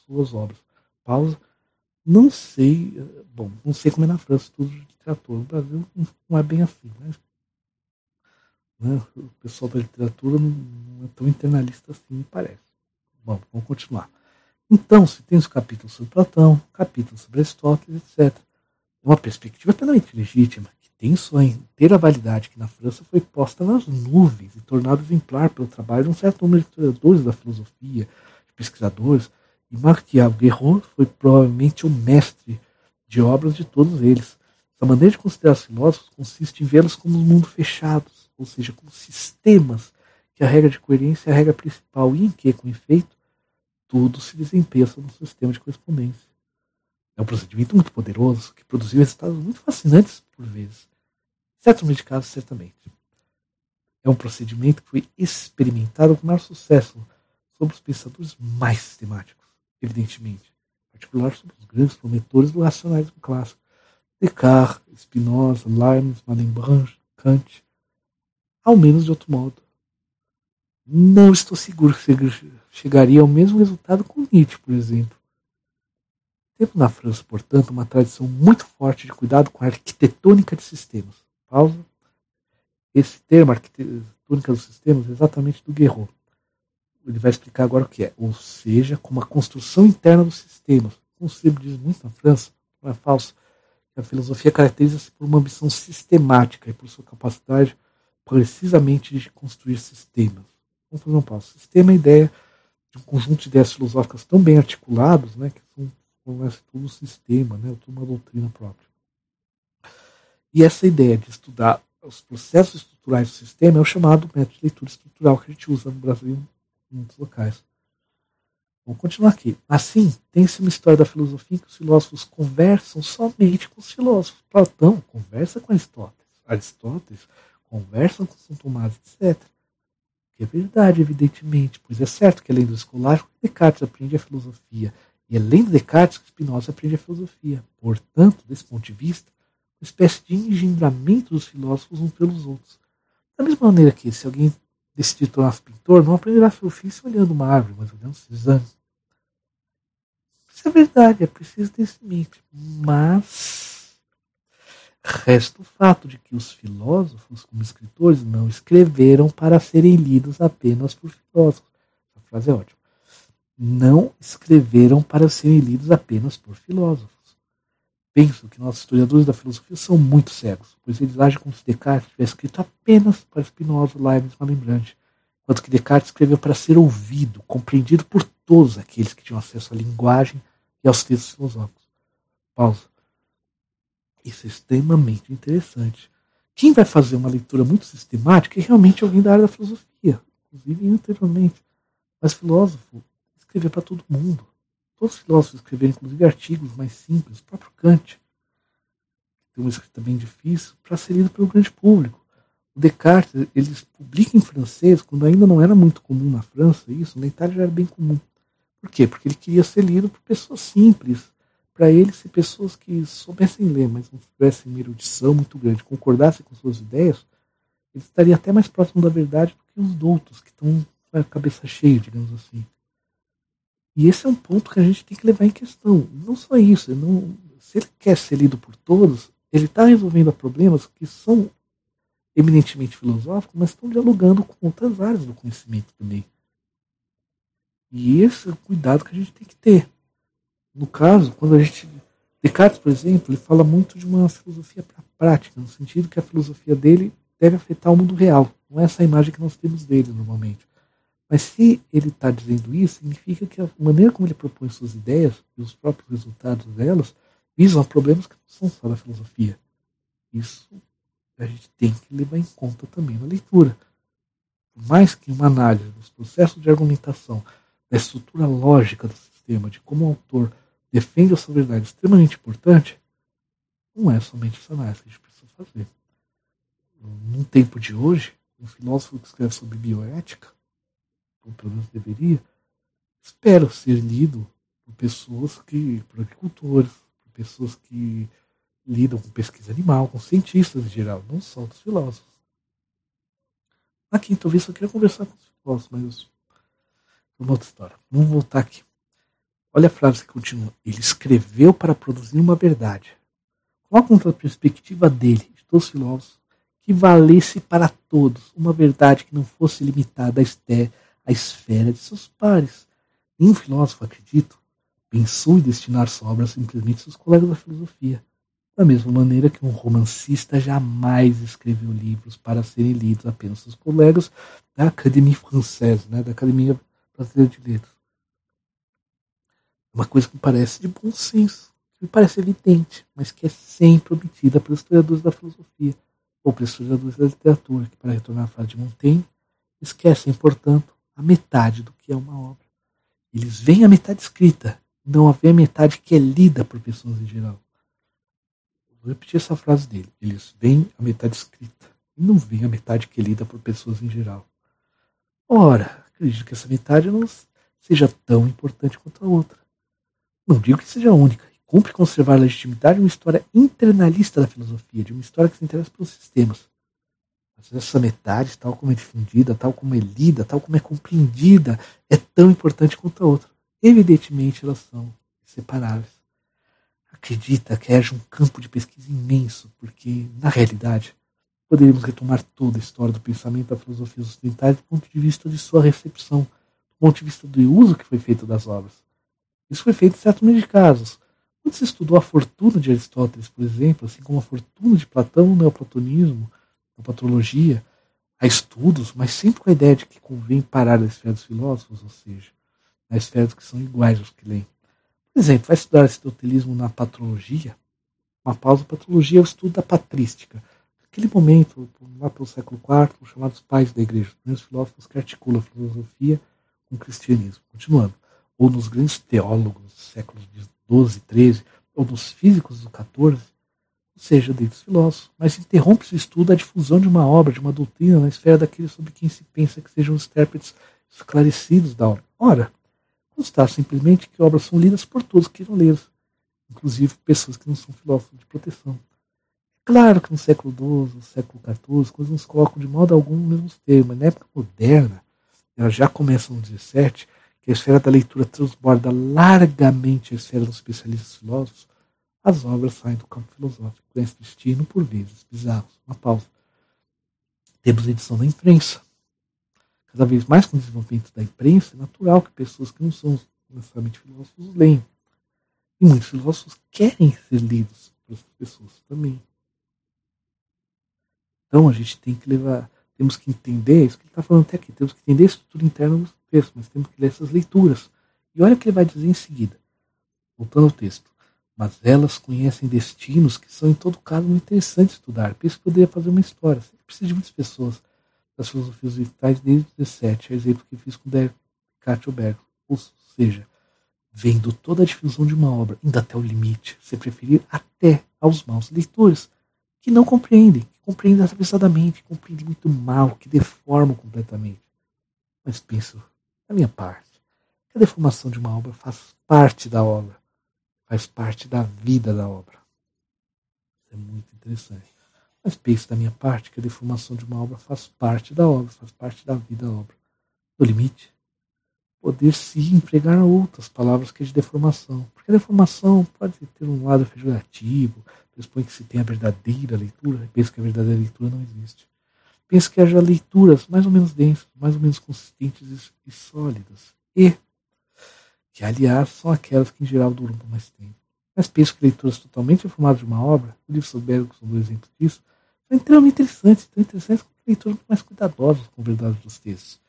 suas obras. Pausa. Não sei, bom, não sei como é na França estudo de literatura. No Brasil não é bem assim, mas né? O pessoal da literatura não é tão internalista assim, me parece. Bom, vamos continuar. Então, se tem os capítulos sobre Platão, capítulos sobre Aristóteles, etc. É uma perspectiva plenamente legítima, que tem sua inteira validade, que na França foi posta nas nuvens e tornado exemplar pelo trabalho de um certo número de historiadores da filosofia, de pesquisadores, e Martial Guerrero foi provavelmente o mestre de obras de todos eles. Essa maneira de considerar os filósofos consiste em vê-los como um mundo fechados, ou seja, como sistemas, que a regra de coerência é a regra principal e em que, com efeito, tudo se desempenha no sistema de correspondência. É um procedimento muito poderoso que produziu resultados muito fascinantes por vezes. Certos de casos, certamente. É um procedimento que foi experimentado com maior sucesso sobre os pensadores mais sistemáticos, evidentemente, em particular sobre os grandes prometores do racionalismo clássico, Descartes, Spinoza, Leibniz, Malebranche, Kant, ao menos de outro modo. Não estou seguro que chegaria ao mesmo resultado com Nietzsche, por exemplo. Temos na França, portanto, uma tradição muito forte de cuidado com a arquitetônica de sistemas. Pausa. Esse termo, arquitetônica dos sistemas, é exatamente do Guerreau. Ele vai explicar agora o que é. Ou seja, como a construção interna dos sistemas. Como se diz muito na França, não é falso, a filosofia caracteriza-se por uma ambição sistemática e por sua capacidade precisamente de construir sistemas. Vamos fazer um passo. Sistema é a ideia de um conjunto de ideias filosóficas tão bem articulados, né, que são todo um sistema, né, toda uma doutrina própria. E essa ideia de estudar os processos estruturais do sistema é o chamado método de leitura estrutural que a gente usa no Brasil em muitos locais. Vamos continuar aqui. Assim, tem-se uma história da filosofia em que os filósofos conversam somente com os filósofos. Platão conversa com Aristóteles. Aristóteles conversam com São Tomás, etc. que é verdade, evidentemente, pois é certo que além do escolástico, Descartes aprende a filosofia, e além de Descartes, Spinoza aprende a filosofia. Portanto, desse ponto de vista, uma espécie de engendramento dos filósofos uns pelos outros. Da mesma maneira que, se alguém decidir tornar-se pintor, não aprenderá seu ofício olhando uma árvore, mas olhando Cezanne. Isso é verdade, é preciso ter isso. Mas resta o fato de que os filósofos, como escritores, não escreveram para serem lidos apenas por filósofos. Essa frase é ótima. Não escreveram para serem lidos apenas por filósofos. Penso que nossos historiadores da filosofia são muito cegos, pois eles agem como se Descartes tivesse escrito apenas para Spinoza, Leibniz, Malembrante, enquanto que Descartes escreveu para ser ouvido, compreendido por todos aqueles que tinham acesso à linguagem e aos textos filosóficos. Pausa. Isso é extremamente interessante. Quem vai fazer uma leitura muito sistemática é realmente alguém da área da filosofia, inclusive anteriormente. Mas filósofo escrever para todo mundo. Todos os filósofos escreveram, inclusive, artigos mais simples, o próprio Kant, tem uma escrita bem difícil, para ser lido pelo grande público. O Descartes, eles publicam em francês, quando ainda não era muito comum na França isso, na Itália já era bem comum. Por quê? Porque ele queria ser lido por pessoas simples, para ele ser pessoas que soubessem ler, mas não tivessem uma erudição muito grande, concordassem com suas ideias, ele estaria até mais próximo da verdade do que os doutos, que estão com a cabeça cheia, digamos assim. E esse é um ponto que a gente tem que levar em questão. Não só isso, não, se ele quer ser lido por todos, ele está resolvendo problemas que são eminentemente filosóficos, mas estão dialogando com outras áreas do conhecimento também. E esse é o cuidado que a gente tem que ter. No caso, quando a gente. Descartes, por exemplo, ele fala muito de uma filosofia para a prática, no sentido que a filosofia dele deve afetar o mundo real. Não é essa imagem que nós temos dele normalmente. Mas se ele está dizendo isso, significa que a maneira como ele propõe suas ideias e os próprios resultados delas visam problemas que não são só da filosofia. Isso a gente tem que levar em conta também na leitura. Por mais que uma análise dos processos de argumentação, da estrutura lógica do sistema, de como o autor defende a sua verdade extremamente importante, não é somente essa análise que a gente precisa fazer. Num tempo de hoje, um filósofo que escreve sobre bioética ou pelo menos deveria, espero ser lido por pessoas que, por agricultores, por pessoas que lidam com pesquisa animal, com cientistas em geral, não só dos filósofos. Aqui, talvez eu queria conversar com os filósofos, mas é uma outra história. Vamos voltar aqui. Olha a frase que continua. Ele escreveu para produzir uma verdade. Coloca a perspectiva dele, de todos os filósofos, que valesse para todos, uma verdade que não fosse limitada a esfera de seus pares. Nenhum filósofo, acredito, pensou em destinar sua obra simplesmente aos seus colegas da filosofia. Da mesma maneira que um romancista jamais escreveu livros para serem lidos apenas seus colegas da Académie Française, né, da Academia Brasileira de Letras. Uma coisa que parece de bom senso, que parece evidente, mas que é sempre obtida pelos historiadores da filosofia ou pelos historiadores da literatura, que, para retornar à frase de Montaigne, esquecem, portanto, a metade do que é uma obra. Eles veem a metade escrita, não veem a metade que é lida por pessoas em geral. Vou repetir essa frase dele. Eles veem a metade escrita não veem a metade que é lida por pessoas em geral. Ora, acredito que essa metade não seja tão importante quanto a outra. Não digo que seja única. Cumpre conservar a legitimidade de uma história internalista da filosofia, de uma história que se interessa pelos sistemas. Mas essa metade, tal como é difundida, tal como é lida, tal como é compreendida, é tão importante quanto a outra. Evidentemente, elas são separáveis. Acredita que haja um campo de pesquisa imenso, porque, na realidade, poderíamos retomar toda a história do pensamento da filosofia ocidental do ponto de vista de sua recepção, do ponto de vista do uso que foi feito das obras. Isso foi feito em certos número de casos. Quando se estudou a fortuna de Aristóteles, por exemplo, assim como a fortuna de Platão no neoplatonismo, a patrologia, há estudos, mas sempre com a ideia de que convém parar na esfera dos filósofos, ou seja, na esfera dos que são iguais aos que leem. Por exemplo, vai estudar aristotelismo na patrologia, uma pausa, patrologia é o estudo da patrística. Naquele momento, lá pelo século IV, os chamados pais da igreja, os filósofos que articulam a filosofia com o cristianismo. Continuando. Ou nos grandes teólogos dos séculos XII, XIII, ou nos físicos do XIV, ou seja, dos filósofos, mas interrompe-se o estudo a difusão de uma obra, de uma doutrina na esfera daqueles sobre quem se pensa que sejam os intérpretes esclarecidos da obra. Ora, constar simplesmente que obras são lidas por todos que vão ler, inclusive pessoas que não são filósofos de proteção. Claro que no século XII, no século XIV, coisas não se colocam de modo algum nos mesmos termos, mas na época moderna, ela já começa no XVII, a esfera da leitura transborda largamente a esfera dos especialistas filósofos, as obras saem do campo filosófico com esse destino, por vezes, bizarros. Uma pausa. Temos a edição da imprensa. Cada vez mais com o desenvolvimento da imprensa, é natural que pessoas que não são necessariamente filósofos leiam. E muitos filósofos querem ser lidos por essas pessoas também. Então a gente tem que levar, temos que entender, isso que ele está falando até aqui, temos que entender a estrutura interna dos textos, mas temos que ler essas leituras. E olha o que ele vai dizer em seguida, voltando ao texto. Mas elas conhecem destinos que são, em todo caso, muito interessantes de estudar. Penso que poderia fazer uma história. Você precisa de muitas pessoas das filosofias vitais desde o 17, é exemplo que fiz com Descartes Oberto. Ou seja, vendo toda a difusão de uma obra, indo até o limite, se preferir até aos maus leitores, que não compreendem, que compreendem atravessadamente, compreendem muito mal, que deformam completamente. Mas penso, da minha parte, que a deformação de uma obra faz parte da obra faz parte da vida da obra. Isso é muito interessante. Mas pense da minha parte que a deformação de uma obra faz parte da obra, faz parte da vida da obra. No limite, poder se empregar outras palavras que de deformação. Porque a deformação pode ter um lado pejorativo, pressupõe que se tem a verdadeira leitura, penso que a verdadeira leitura não existe. Penso que haja leituras mais ou menos densas, mais ou menos consistentes e sólidas. E que aliás são aquelas que em geral duram por mais tempo. Mas penso que leituras totalmente informadas de uma obra, o livro Bergson são dois exemplos disso, são extremamente interessantes, tão interessantes quanto leituras mais cuidadosas com a verdade dos textos.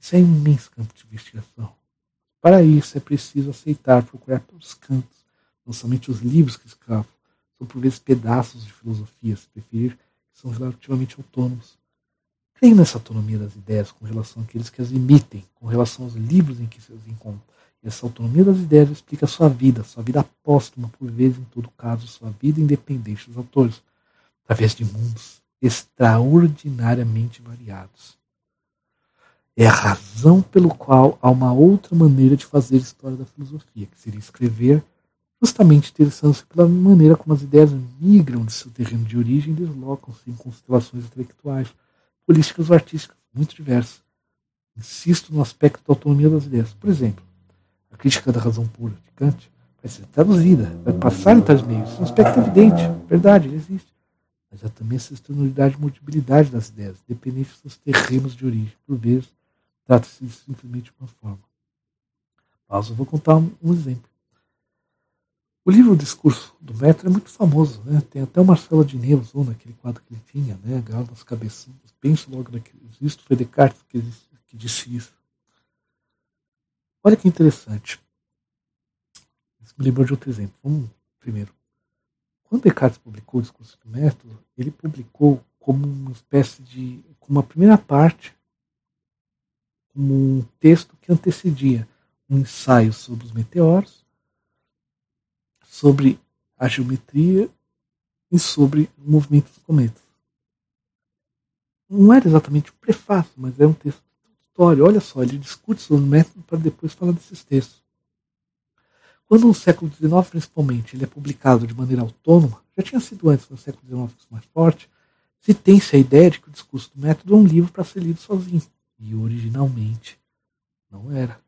Isso é imenso campo de investigação. Para isso é preciso aceitar, procurar todos os cantos, não somente os livros que escapam, são por vezes pedaços de filosofia, se preferir, que são relativamente autônomos. Creio nessa autonomia das ideias com relação àqueles que as imitem, com relação aos livros em que se as encontram e essa autonomia das ideias explica sua vida, sua vida póstuma, por vezes, em todo caso, sua vida independente dos autores, através de mundos extraordinariamente variados. É a razão pelo qual há uma outra maneira de fazer história da filosofia, que seria escrever justamente interessando-se pela maneira como as ideias migram de seu terreno de origem e deslocam-se em constelações intelectuais, políticas ou artísticas muito diversas. Insisto no aspecto da autonomia das ideias. Por exemplo, crítica da razão pura de Kant vai ser traduzida, vai passar em tais meios. É um aspecto evidente, verdade, ele existe. Mas há também essa externalidade e multiplicidade das ideias, dependente dos terrenos de origem. Por vezes, trata-se de simplesmente uma forma. Pausa, eu vou contar um, exemplo. O livro O Discurso do Metro é muito famoso, né? Tem até o Marcelo Adnet usou naquele quadro que ele tinha, né? Galo nas cabeças. Penso logo naquilo. Isto foi Descartes que, que disse isso. Olha que interessante. Isso me lembrou de outro exemplo. Vamos primeiro. Quando Descartes publicou o discurso do método, ele publicou como uma espécie de. como uma primeira parte, como um texto que antecedia um ensaio sobre os meteoros, sobre a geometria e sobre o movimento dos cometas. Não era exatamente um prefácio, mas é um texto história. Olha só, ele discute sobre o método para depois falar desses textos. Quando no século XIX, principalmente, ele é publicado de maneira autônoma, já tinha sido antes no século XIX mais forte, se tem-se a ideia de que o discurso do método é um livro para ser lido sozinho. E originalmente não era.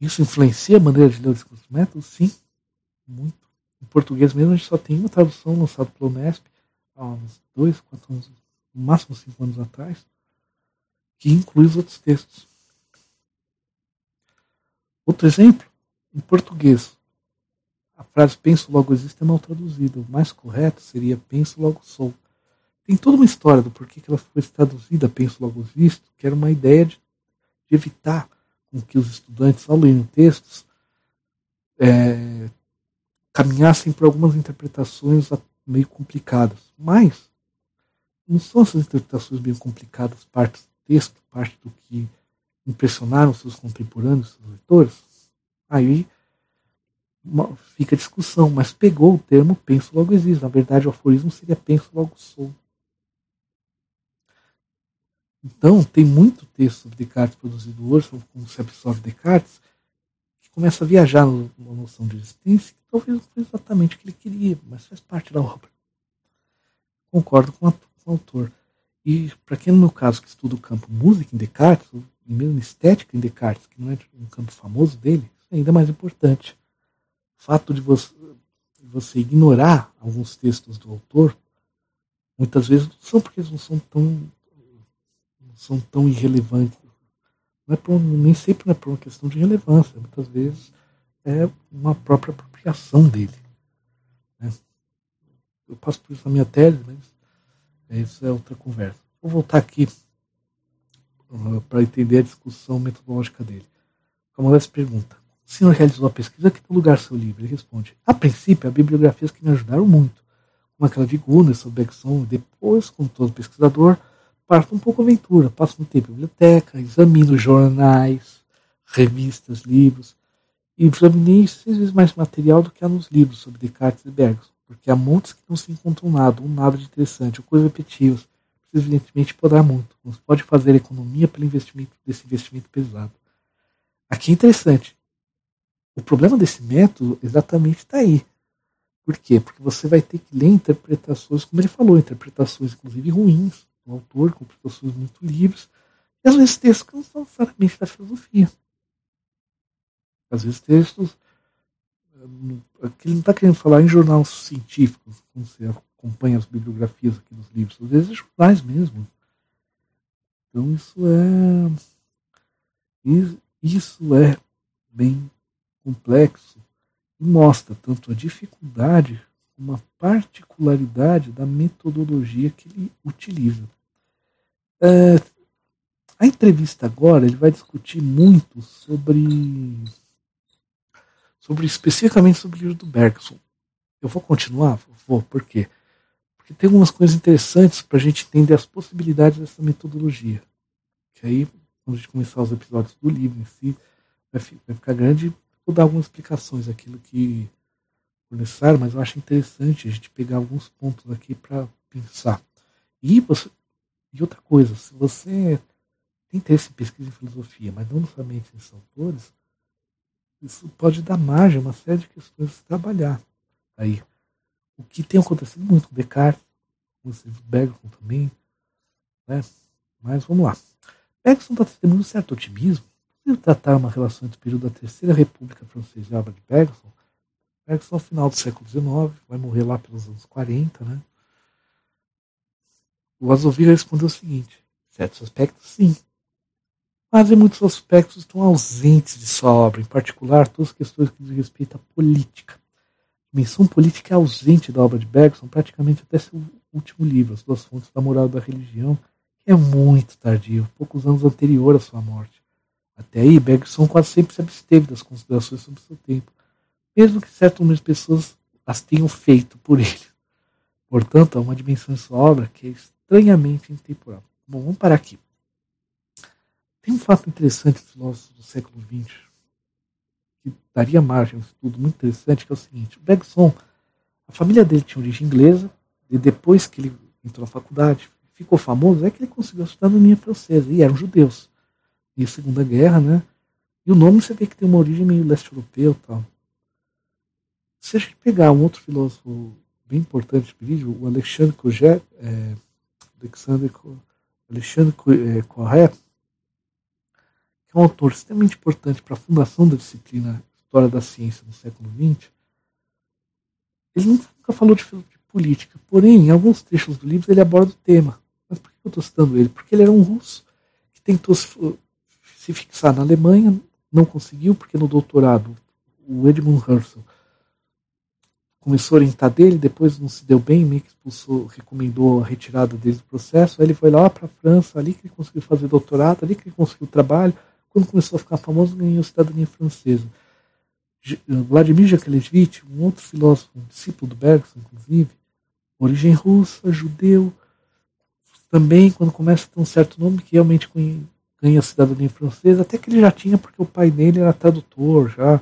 Isso influencia a maneira de ler o discurso do método? Sim, muito. Em português mesmo a gente só tem uma tradução lançada pelo Unesp há uns dois, quatro anos, no máximo cinco anos atrás, que inclui os outros textos. Outro exemplo, em português, a frase penso logo existo é mal traduzida. O mais correto seria penso logo sou. Tem toda uma história do porquê que ela foi traduzida penso logo existo, que era uma ideia de, de evitar com que os estudantes, ao lerem textos, é, caminhassem por algumas interpretações meio complicadas. Mas não são essas interpretações meio complicadas partes texto, parte do que impressionaram seus contemporâneos, seus leitores, aí uma, fica a discussão, mas pegou o termo penso logo existe. Na verdade, o aforismo seria penso logo sou. Então, tem muito texto sobre Descartes produzido hoje, como se absorve Descartes, que começa a viajar numa noção de existência que talvez não foi exatamente o que ele queria, mas faz parte da obra. Concordo com, a, com o autor. E para quem, no meu caso, que estuda o campo música em Descartes, e mesmo estética em Descartes, que não é um campo famoso dele, isso é ainda mais importante. O fato de você, você ignorar alguns textos do autor, muitas vezes não são porque eles não são tão são tão irrelevantes. Não é por, nem sempre não é por uma questão de relevância, muitas vezes é uma própria apropriação dele. Né? Eu passo por isso na minha tese, mas isso é outra conversa. Vou voltar aqui uh, para entender a discussão metodológica dele. Camões pergunta: O senhor realizou a pesquisa? Que lugar seu livro? Ele responde: A princípio, há bibliografias que me ajudaram muito, como aquela de Gunnar sobre Bergson, depois, como todo pesquisador, parto um pouco aventura, passo muito tempo em biblioteca, examino jornais, revistas, livros, e examinei seis vezes mais material do que há nos livros sobre Descartes e Bergson, porque há montes que não se encontram nada, um nada de interessante, ou coisas repetitivas. Precisa evidentemente podar muito. Não se pode fazer economia pelo investimento desse investimento pesado. Aqui é interessante. O problema desse método exatamente está aí. Por quê? Porque você vai ter que ler interpretações, como ele falou, interpretações inclusive ruins, do autor, com pessoas muito livres, e às vezes textos que não são necessariamente da filosofia. Às vezes textos eh, que ele não está querendo falar em jornais científicos, como você acompanha as bibliografias aqui nos livros, às vezes é jornais mesmo. Então isso é isso é bem complexo e mostra tanto a dificuldade como a particularidade da metodologia que ele utiliza. É, a entrevista agora ele vai discutir muito sobre, sobre especificamente sobre o livro do Bergson. Eu vou continuar? Vou, por quê? Porque tem algumas coisas interessantes para a gente entender as possibilidades dessa metodologia. Que aí, quando a gente começar os episódios do livro em si, vai, ficar grande. Vou dar algumas explicações daquilo que for necessário, mas eu acho interessante a gente pegar alguns pontos aqui para pensar. E você, e outra coisa, se você tem interesse em pesquisa em filosofia, mas não somente em autores, isso pode dar margem a uma série de questões a trabalhar. Aí, o que tem acontecido muito com Descartes, com o Bergson também, né? mas vamos lá. Bergson está tendo um certo otimismo por tratar uma relação entre o período da Terceira República Francesa e a obra de Bergson. Bergson, ao final do século XIX, vai morrer lá pelos anos 40, né? O Azovira respondeu o seguinte: certos aspectos, sim. Mas em muitos aspectos estão ausentes de sua obra, em particular todas as questões que dizem respeito à política. A dimensão política é ausente da obra de Bergson, praticamente até seu último livro, As Duas Fontes da Moral da Religião, que é muito tardio, poucos anos anterior à sua morte. Até aí, Bergson quase sempre se absteve das considerações sobre seu tempo, mesmo que certas número de pessoas as tenham feito por ele. Portanto, há uma dimensão em sua obra que é estranhamente intemporal. Bom, vamos parar aqui. Tem um fato interessante dos filósofos do século XX, que daria margem a um estudo muito interessante, que é o seguinte: o Bergson, a família dele tinha origem inglesa, e depois que ele entrou na faculdade, ficou famoso, é que ele conseguiu a cidadania francesa, e eram judeus. E a Segunda Guerra, né? E o nome você vê que tem uma origem meio leste europeu tal. Se a gente pegar um outro filósofo bem importante o Alexandre Coget, é, Alexandre, Alexandre é, Corré, que é um autor extremamente importante para a fundação da disciplina História da Ciência no século XX, ele nunca falou de, de política, porém, em alguns trechos do livro ele aborda o tema. Mas por que eu estou citando ele? Porque ele era um russo que tentou se, se fixar na Alemanha, não conseguiu, porque no doutorado o Edmund Husserl começou a orientar dele, depois não se deu bem, que expulsou, recomendou a retirada dele do processo. Aí ele foi lá para a França, ali que ele conseguiu fazer doutorado, ali que ele conseguiu trabalho. Quando começou a ficar famoso, ganhou cidadania francesa. Vladimir Jakelevich, um outro filósofo, um discípulo do Bergson, inclusive, origem russa, judeu, também, quando começa a ter um certo nome, que realmente ganha cidadania francesa, até que ele já tinha, porque o pai dele era tradutor já,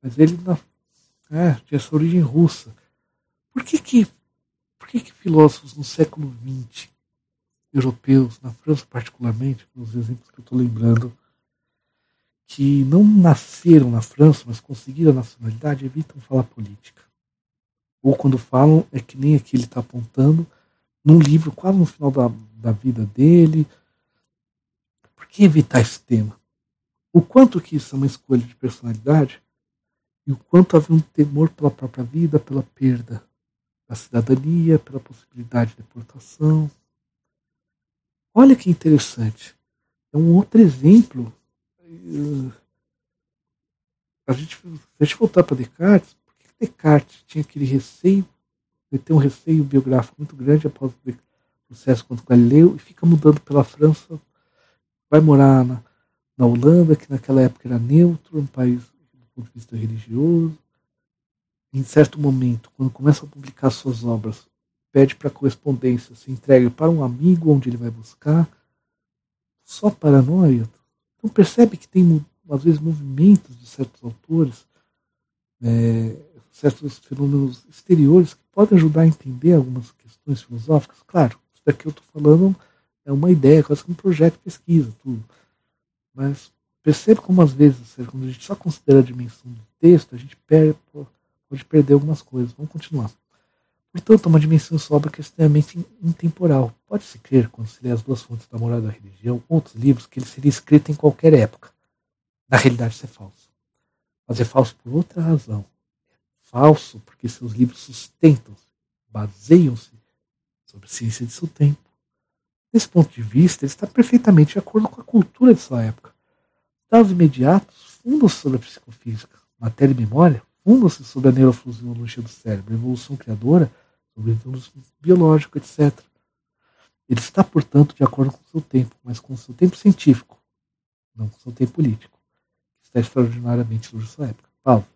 mas ele É, tinha essa origem russa. Por que que, por que, que filósofos no século XX, europeus, na França particularmente, os exemplos que eu estou lembrando, que não nasceram na França, mas conseguiram a nacionalidade, evitam falar política. Ou quando falam, é que nem aqui ele está apontando, num livro quase no final da, da vida dele. Por que evitar esse tema? O quanto que isso é uma escolha de personalidade e o quanto havia um temor pela própria vida, pela perda da cidadania, pela possibilidade de deportação. Olha que interessante. É um outro exemplo a gente, se a gente voltar para Descartes, por que Descartes tinha aquele receio, ele tem um receio biográfico muito grande após o processo contra Galileu e fica mudando pela França, vai morar na, na Holanda, que naquela época era neutro, um país ponto de vista religioso. Em certo momento, quando começa a publicar suas obras, pede para correspondência, se entrega para um amigo onde ele vai buscar. Só paranoia, então percebe que tem, às vezes, movimentos de certos autores, é, certos fenômenos exteriores que podem ajudar a entender algumas questões filosóficas. Claro, isso daqui eu estou falando é uma ideia, quase que um projeto de pesquisa, tudo. Mas percebe como às vezes, quando a gente só considera a dimensão do texto, a gente perde, pode perder algumas coisas. Vamos continuar. Portanto, uma dimensão sobra que é extremamente intemporal. Pode-se crer, quando se lê as duas fontes da moral da religião, outros livros, que ele seria escrito em qualquer época. Na realidade, isso é falso. Mas é falso por outra razão. É falso porque seus livros sustentam-se, baseiam-se sobre a ciência de seu tempo. Desse ponto de vista, ele está perfeitamente de acordo com a cultura de sua época. Dados imediatos fundam-se sobre a psicofísica. Matéria e memória fundam-se sobre a neurofisiologia do cérebro, a evolução criadora sobre evolução biológica, etc. Ele está, portanto, de acordo com o seu tempo, mas com o seu tempo científico, não com o seu tempo político, está extraordinariamente longe de sua época. Paulo.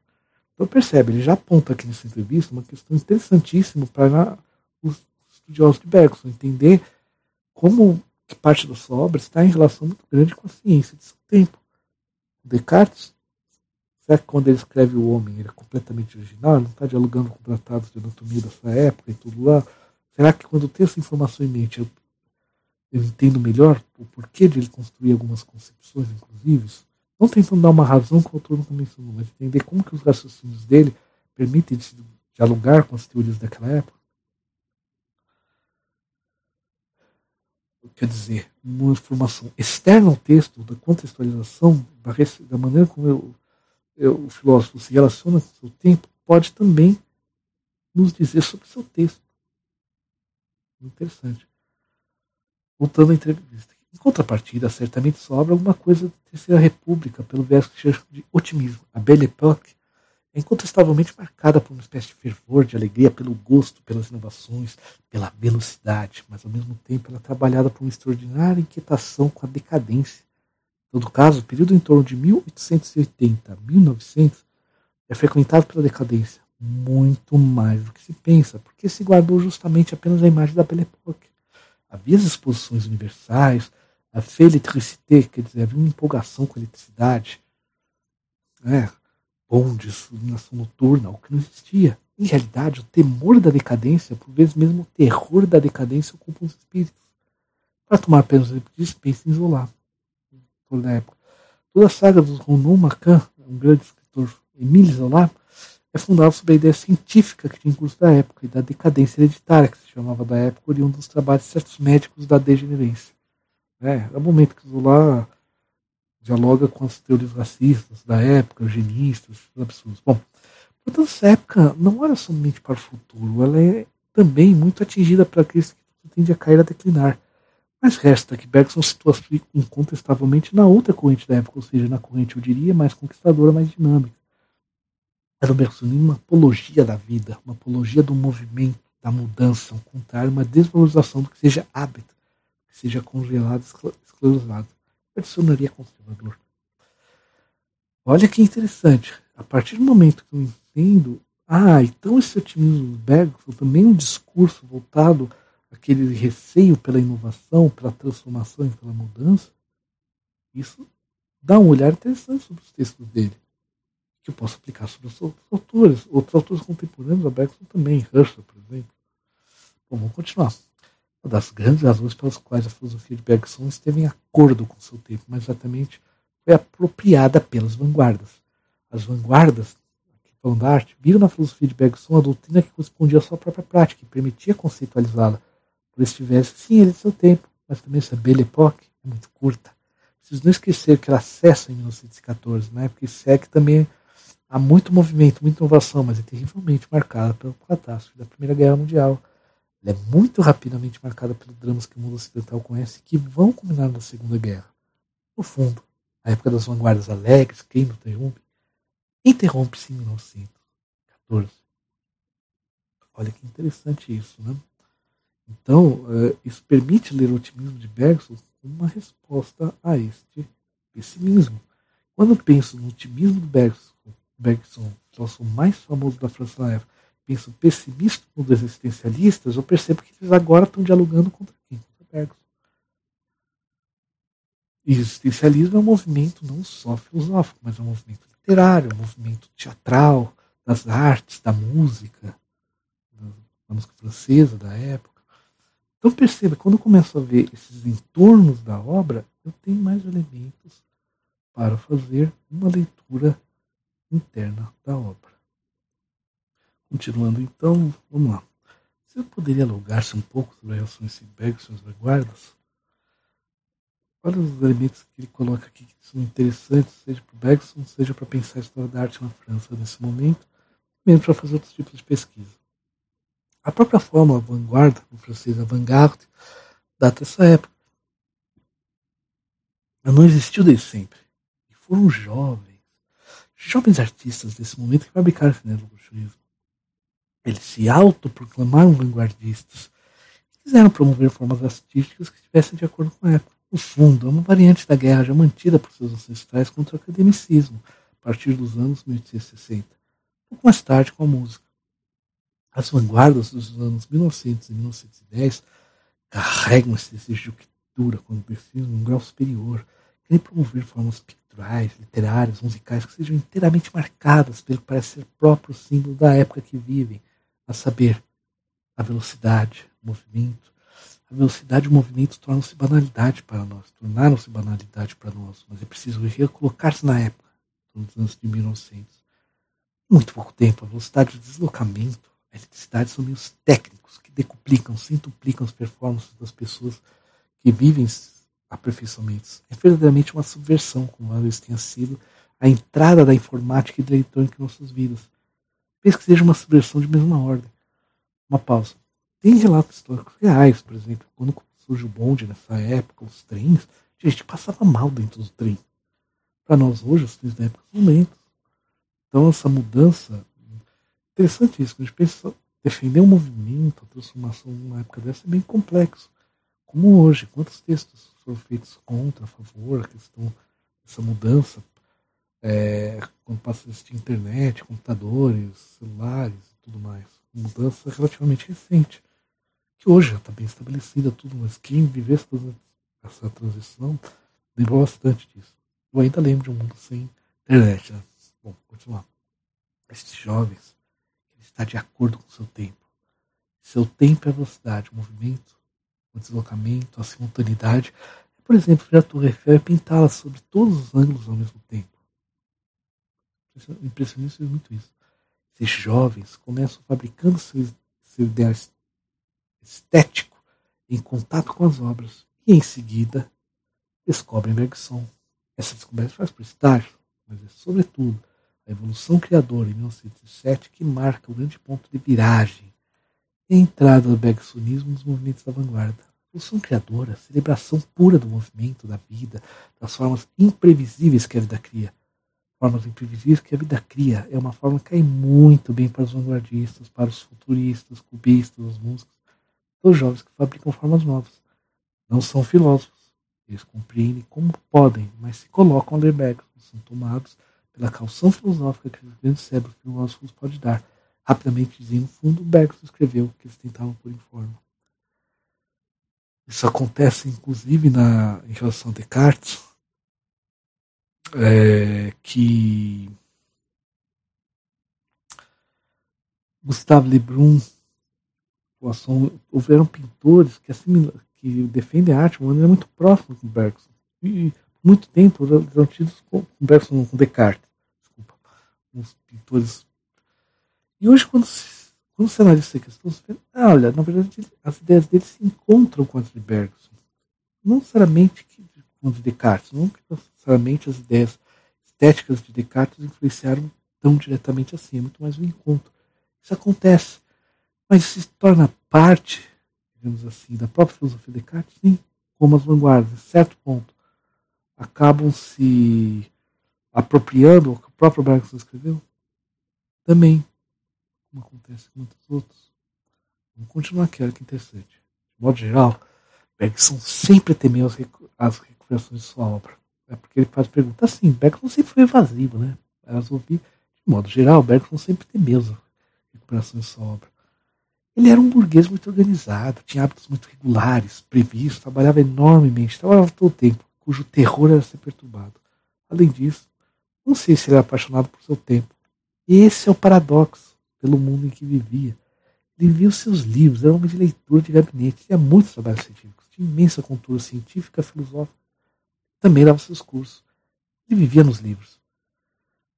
Então percebe, ele já aponta aqui nessa entrevista uma questão interessantíssima para os estudiosos de Bergson entender como que parte da sua obra está em relação muito grande com a ciência de seu tempo. Descartes Será que quando ele escreve o homem ele é completamente original? Ele não está dialogando com tratados de anatomia dessa época e tudo lá? Será que quando eu tenho essa informação em mente, eu, eu entendo melhor o porquê de ele construir algumas concepções, inclusive? Não tentando dar uma razão que o autor não mencionou, mas entender como que os raciocínios dele permitem dialogar com as teorias daquela época? Quer dizer, uma informação externa ao texto, da contextualização, da, da maneira como eu o filósofo se relaciona com o seu tempo, pode também nos dizer sobre o seu texto. Interessante. Voltando à entrevista. Em contrapartida, certamente sobra alguma coisa da Terceira República, pelo verso que chama de otimismo. A Belle Époque é incontestavelmente marcada por uma espécie de fervor, de alegria, pelo gosto, pelas inovações, pela velocidade, mas ao mesmo tempo ela é trabalhada por uma extraordinária inquietação com a decadência em todo caso, o período em torno de 1880 a 1900 é frequentado pela decadência muito mais do que se pensa, porque se guardou justamente apenas a imagem da Belle Époque. Havia as exposições universais, a félicité, quer dizer, havia uma empolgação com a eletricidade, né? Bondes, iluminação noturna, o que não existia. Em realidade, o temor da decadência, por vezes mesmo o terror da decadência, ocupa os espíritos. Para tomar apenas disso, pense em isolar na época. Toda a saga do Ronon Macan, um grande escritor, Emile Zola, é fundada sobre a ideia científica que tinha em curso da época e da decadência hereditária, que se chamava da época, oriundo dos trabalhos de certos médicos da degenerência. É, é o momento que Zola dialoga com as teorias racistas da época, eugenistas, absurdos. Bom, portanto, essa época não era somente para o futuro, ela é também muito atingida por aqueles que tendem a cair a declinar. Mas resta que Bergson situa-se incontestavelmente na outra corrente da época, ou seja, na corrente, eu diria, mais conquistadora, mais dinâmica. Era o Bergsonismo uma apologia da vida, uma apologia do movimento, da mudança, ao contrário, uma desvalorização do que seja hábito, que seja congelado, esclerosado. Bergsonaria conservador. Olha que interessante. A partir do momento que eu entendo, ah, então esse otimismo do Bergson também é um discurso voltado aquele receio pela inovação, pela transformação e pela mudança, isso dá um olhar interessante sobre os textos dele. que eu posso aplicar sobre os outros autores, outros autores contemporâneos da Bergson também, Herschel, por exemplo. Bom, vamos continuar. Uma das grandes razões pelas quais a filosofia de Bergson esteve em acordo com seu tempo, mas exatamente foi apropriada pelas vanguardas. As vanguardas, aqui falando da arte, viram na filosofia de Bergson a doutrina que correspondia à sua própria prática e permitia conceitualizá-la, por estivesse, sim, ele seu tempo, mas também essa belle époque é muito curta. Preciso não esquecer que ela cessa em 1914, na época que também há muito movimento, muita inovação, mas é terrivelmente marcada pela catástrofe da Primeira Guerra Mundial. Ela é muito rapidamente marcada pelos dramas que o mundo ocidental conhece que vão culminar na Segunda Guerra. No fundo, a época das vanguardas alegres, não interrompe, interrompe-se em 1914. Olha que interessante isso, né? Então, eh, isso permite ler o otimismo de Bergson como uma resposta a este pessimismo. Quando penso no otimismo do Bergson, Bergson, filósofo mais famoso da França na época, penso pessimismo dos existencialistas, eu percebo que eles agora estão dialogando contra quem? Contra Bergson. E existencialismo é um movimento não só filosófico, mas é um movimento literário, é um movimento teatral, das artes, da música, da música francesa da época. Então perceba, quando eu começo a ver esses entornos da obra, eu tenho mais elementos para fazer uma leitura interna da obra. Continuando então, vamos lá. Você poderia alugar-se um pouco sobre a relação entre Bergson e suas vanguardas? Olha os elementos que ele coloca aqui que são interessantes, seja para o Bergson, seja para pensar a história da arte na França nesse momento, mesmo para fazer outros tipos de pesquisa. A própria forma vanguarda, no francês avant-garde, data dessa época. Ela não existiu desde sempre. E foram jovens, jovens artistas desse momento que fabricaram esse neoluxurismo. Eles se autoproclamaram vanguardistas quiseram promover formas artísticas que estivessem de acordo com a época. No fundo, é uma variante da guerra já mantida por seus ancestrais contra o academicismo, a partir dos anos 1860, pouco mais tarde com a música. As vanguardas dos anos 1900 e 1910 carregam esse desejo de cultura quando precisam um grau superior, querem promover formas picturais, literárias, musicais que sejam inteiramente marcadas pelo que parece ser próprio símbolo da época que vivem, a saber, a velocidade, o movimento. A velocidade e o movimento tornam-se banalidade para nós, tornaram-se banalidade para nós, mas é preciso recolocar-se na época, nos anos de 1900. Muito pouco tempo, a velocidade de deslocamento, a eletricidade são meios técnicos que decuplicam, centuplicam as performances das pessoas que vivem aperfeiçoamentos. É verdadeiramente uma subversão, como talvez tenha sido a entrada da informática e da eletrônica em nossas vidas. Penso que seja uma subversão de mesma ordem. Uma pausa. Tem relatos históricos reais, por exemplo, quando surge o bonde nessa época, os trens, a gente passava mal dentro do trem. Para nós hoje, os trens da época são lentos. Então essa mudança interessante isso, a gente pensa defender um movimento, a transformação numa época dessa é bem complexo. Como hoje, quantos textos foram feitos contra, a favor, a questão dessa mudança, é, quando passa a existir internet, computadores, celulares e tudo mais. Mudança relativamente recente, que hoje já está bem estabelecida tudo, mas quem vivesse essa transição lembrou bastante disso. Eu ainda lembro de um mundo sem internet. Né? Bom, continuar. Esses jovens está de acordo com seu tempo. Seu tempo é a velocidade, o movimento, o deslocamento, a simultaneidade. Por exemplo, ver a Torre Eiffel e pintá-la sobre todos os ângulos ao mesmo tempo. Impressionista é muito isso. Esses jovens começam fabricando seu, seu ideal estético em contato com as obras e, em seguida, descobrem Bergson. Essa descoberta faz por estágio, mas é, sobretudo, a evolução criadora em 1907 que marca o grande ponto de viragem e a entrada do bergsonismo nos movimentos da vanguarda. A evolução criadora, a celebração pura do movimento, da vida, das formas imprevisíveis que a vida cria. Formas imprevisíveis que a vida cria é uma forma que cai muito bem para os vanguardistas, para os futuristas, cubistas, os músicos, os jovens que fabricam formas novas. Não são filósofos. Eles compreendem como podem, mas se colocam a ler são tomados pela calção filosófica que o grande cérebro filósofos pode dar. Rapidamente dizendo, no fundo, Bergson escreveu que eles tentavam pôr em forma. Isso acontece, inclusive, na, em relação a Descartes, é, que Gustave Lebrun, houveram pintores que, assim, que defendem a arte de maneira muito próxima com Bergson. E muito tempo eram tidos com Bergson, com Descartes. Desculpa. Uns pintores. E hoje, quando se, quando analisa essa questão, você vê, ah, olha, na verdade, as ideias dele se encontram com as de Bergson. Não necessariamente com de Descartes, não necessariamente as ideias estéticas de Descartes influenciaram tão diretamente assim, é muito mais um encontro. Isso acontece, mas se torna parte, digamos assim, da própria filosofia de Descartes, sim, como as vanguardas, em certo ponto, acabam se apropriando, o que o próprio Bergson escreveu, também, como acontece com muitos outros. Vamos continuar aqui, olha que interessante. De modo geral, Bergson sempre temeu as, as recuperações de sua obra. É porque ele faz perguntas assim, Bergson sempre foi evasivo, né? Elas ouvi, de modo geral, Bergson sempre temeu as recuperações de sua obra. Ele era um burguês muito organizado, tinha hábitos muito regulares, previstos, trabalhava enormemente, trabalhava todo o tempo, cujo terror era ser perturbado. Além disso, não sei se ele era apaixonado por seu tempo. Esse é o paradoxo pelo mundo em que vivia. Ele via os seus livros, era um homem de leitura de gabinete, tinha muitos trabalhos científicos, tinha imensa cultura científica, filosófica também dava seus cursos. Ele vivia nos livros.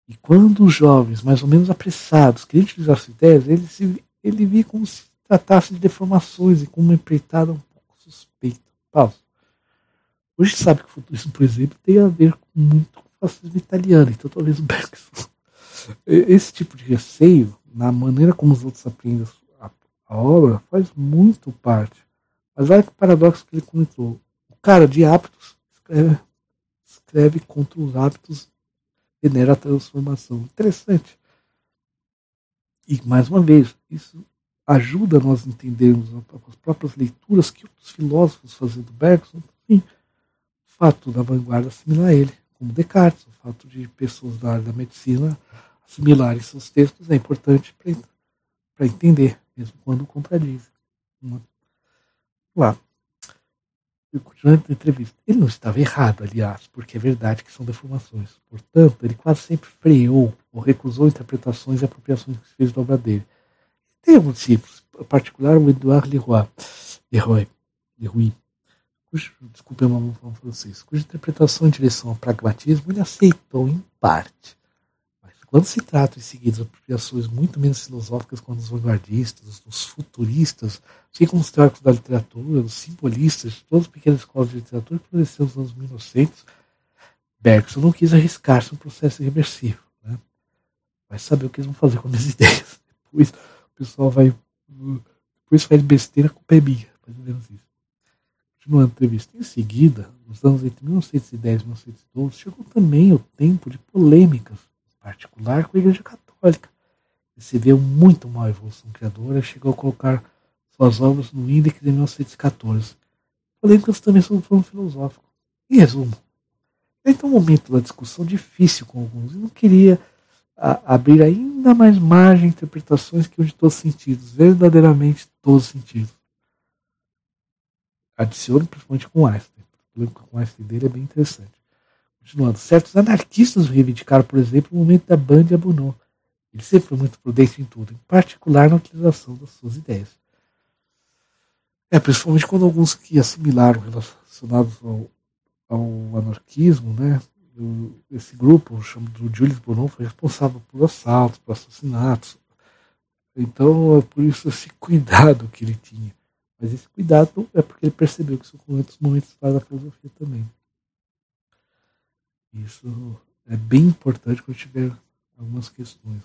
E quando os jovens, mais ou menos apressados, queriam utilizar suas ideias, ele, se, ele via como se tratasse de deformações e com uma empreitada um pouco suspeita. Pausa. Hoje sabe que o futurismo, por exemplo, tem a ver com muito com o fascismo italiano, então talvez o Bergson. Esse tipo de receio, na maneira como os outros aprendem a, a obra, faz muito parte. Mas olha que paradoxo que ele comentou. O cara de hábitos escreve escreve contra os hábitos, venera a transformação. Interessante. E, mais uma vez, isso ajuda nós a entendermos as próprias leituras que outros filósofos fazendo do Bergson. Sim, o fato da vanguarda assimilar ele, como Descartes, o fato de pessoas da área da medicina assimilarem seus textos é importante para entender, mesmo quando contradizem. Vamos lá a entrevista. Ele não estava errado, aliás, porque é verdade que são deformações. Portanto, ele quase sempre freou ou recusou interpretações e apropriações que se fez da obra dele. Tem alguns discípulos, em particular o Edouard Leroy, Leroy, Leroy cujo, desculpe meu nome francês, cuja interpretação em direção ao pragmatismo ele aceitou em parte. Quando se trata em seguida de apropriações muito menos filosóficas quanto os vanguardistas, os futuristas, assim como os teóricos da literatura, os simbolistas, todas as pequenas escolas de literatura que floresceram nos anos 1900, Bergson não quis arriscar-se um processo irreversível. Né? Vai saber o que eles vão fazer com as minhas ideias. Depois o pessoal vai. Depois faz besteira, culpa é minha. Mais ou menos isso. Continuando a entrevista. Em seguida, nos anos entre 1910 e 1912, chegou também o tempo de polêmicas particular com a Igreja Católica. Recebeu muito mal a Evolução Criadora, chegou a colocar suas obras no índice de 1914. Polêmicas também sobre o plano filosófico. Em resumo, então um momento da discussão difícil com alguns e não queria a, abrir ainda mais margem a interpretações que de todos os sentidos, verdadeiramente todos os sentidos. Adicione principalmente com Einstein. O polêmica com Einstein dele é bem interessante. Continuando, certos anarquistas reivindicaram, por exemplo, o momento da Bande Abunô. Ele sempre foi muito prudente em tudo, em particular na utilização das suas ideias. É, principalmente quando alguns que assimilaram relacionados ao, ao anarquismo, né? Esse grupo, chamado Julius Bonon, foi responsável por assaltos, por assassinatos. Então, é por isso esse cuidado que ele tinha. Mas esse cuidado é porque ele percebeu que são momentos, momentos da filosofia também. Isso é bem importante quando tiver algumas questões.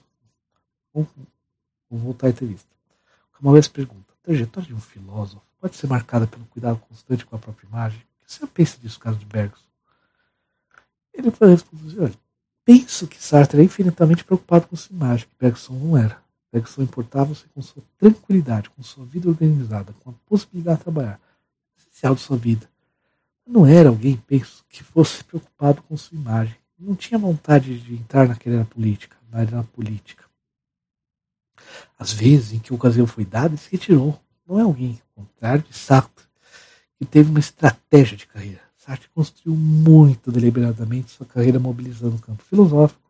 Vamos voltar à entrevista. Vez pergunta: a trajetória de um filósofo pode ser marcada pelo cuidado constante com a própria imagem? O que você pensa disso, caso de Bergson? Ele vai responder: olha, penso que Sartre é infinitamente preocupado com sua imagem, que Bergson não era. Bergson importava-se com sua tranquilidade, com sua vida organizada, com a possibilidade de trabalhar, essencial de sua vida não era alguém, penso, que fosse preocupado com sua imagem. Não tinha vontade de entrar naquela era política, na política. Às vezes, em que a ocasião foi dada, se retirou. Não é alguém, ao contrário de Sartre, que teve uma estratégia de carreira. Sartre construiu muito deliberadamente sua carreira mobilizando o campo filosófico,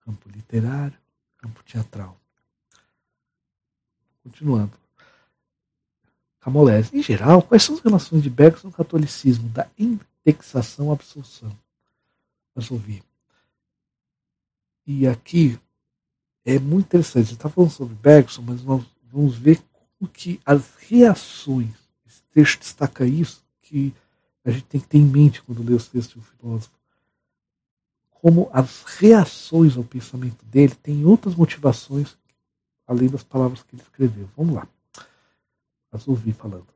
campo literário, campo teatral. continuando. Camolese. Em geral, quais são as relações de Bergson no catolicismo, da indexação à absorção? Vamos ouvir. E aqui é muito interessante. Você está falando sobre Bergson, mas nós vamos ver como que as reações, esse texto destaca isso, que a gente tem que ter em mente quando lê os textos do filósofo. Como as reações ao pensamento dele têm outras motivações além das palavras que ele escreveu. Vamos lá. Ouvi falando.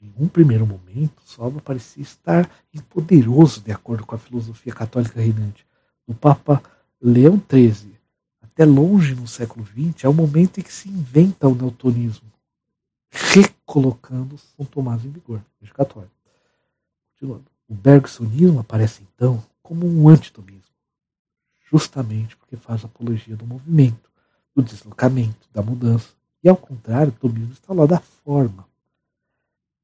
Em um primeiro momento, Salva parecia estar poderoso de acordo com a filosofia católica reinante. O Papa Leão XIII, até longe no século XX, é o momento em que se inventa o neotonismo, recolocando São Tomás em vigor, Igreja Católica. Continuando. O bergsonismo aparece então como um antitomismo, justamente porque faz apologia do movimento, do deslocamento, da mudança. Ao contrário, tomismo está lá da forma.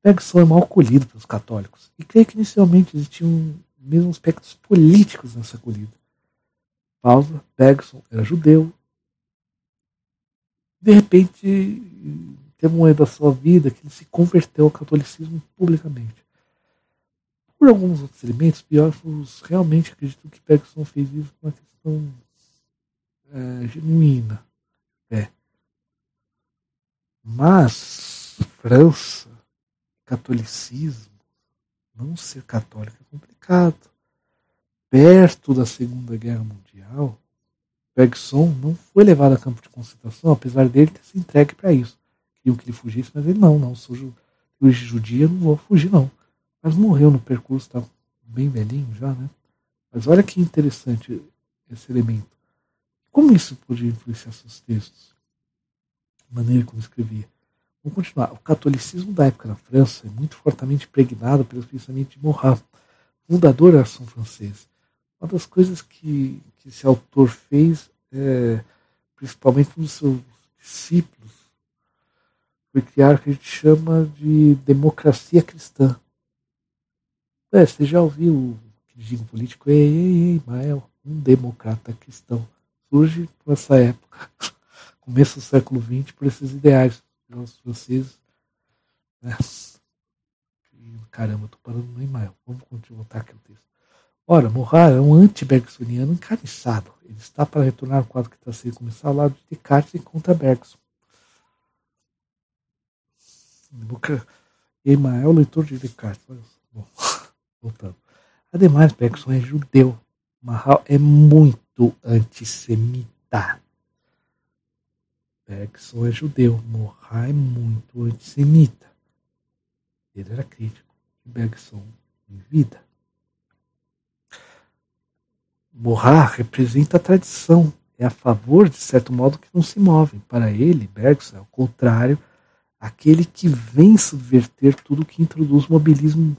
Bergson é mal acolhido pelos católicos e creio que inicialmente existiam mesmo aspectos políticos nessa acolhida. Pausa, Bergson era judeu. De repente, teve um momento da sua vida que ele se converteu ao catolicismo publicamente. Por alguns outros elementos, biógrafos realmente acreditam que Bergson fez isso por uma questão é, genuína. É. Mas, França, catolicismo, não ser católico é complicado. Perto da Segunda Guerra Mundial, Bergson não foi levado a campo de concentração, apesar dele ter se entregue para isso. Queriam que ele fugisse, mas ele não, não, sou judia, não vou fugir não. Mas morreu no percurso, estava tá bem velhinho já, né? Mas olha que interessante esse elemento. Como isso podia influenciar seus textos? Maneira como escrevia. Vamos continuar. O catolicismo da época na França é muito fortemente impregnado pelo pensamento de Marat, fundador da ação francesa. Uma das coisas que, que esse autor fez, é, principalmente um dos seus discípulos, foi criar o que a gente chama de democracia cristã. É, você já ouviu o que digo político? Ei, ei, ei, Mael, um democrata cristão. Surge nessa época, começo do século XX, por esses ideais os franceses. Né? Caramba, estou parando no Emael. Vamos voltar aqui o texto. Ora, Morar é um anti-bergsoniano encarniçado. Ele está para retornar ao quadro que está sendo começar ao lado de Descartes e contra Bergson. Emael, leitor de Descartes. Bom, voltando. Ademais, Bergson é judeu. Marral é muito antissemita. Bergson é judeu, Morra é muito antissemita. Ele era crítico de Bergson em vida. Morra representa a tradição, é a favor, de certo modo, que não se movem. Para ele, Bergson é o contrário, aquele que vem subverter tudo que introduz mobilismo,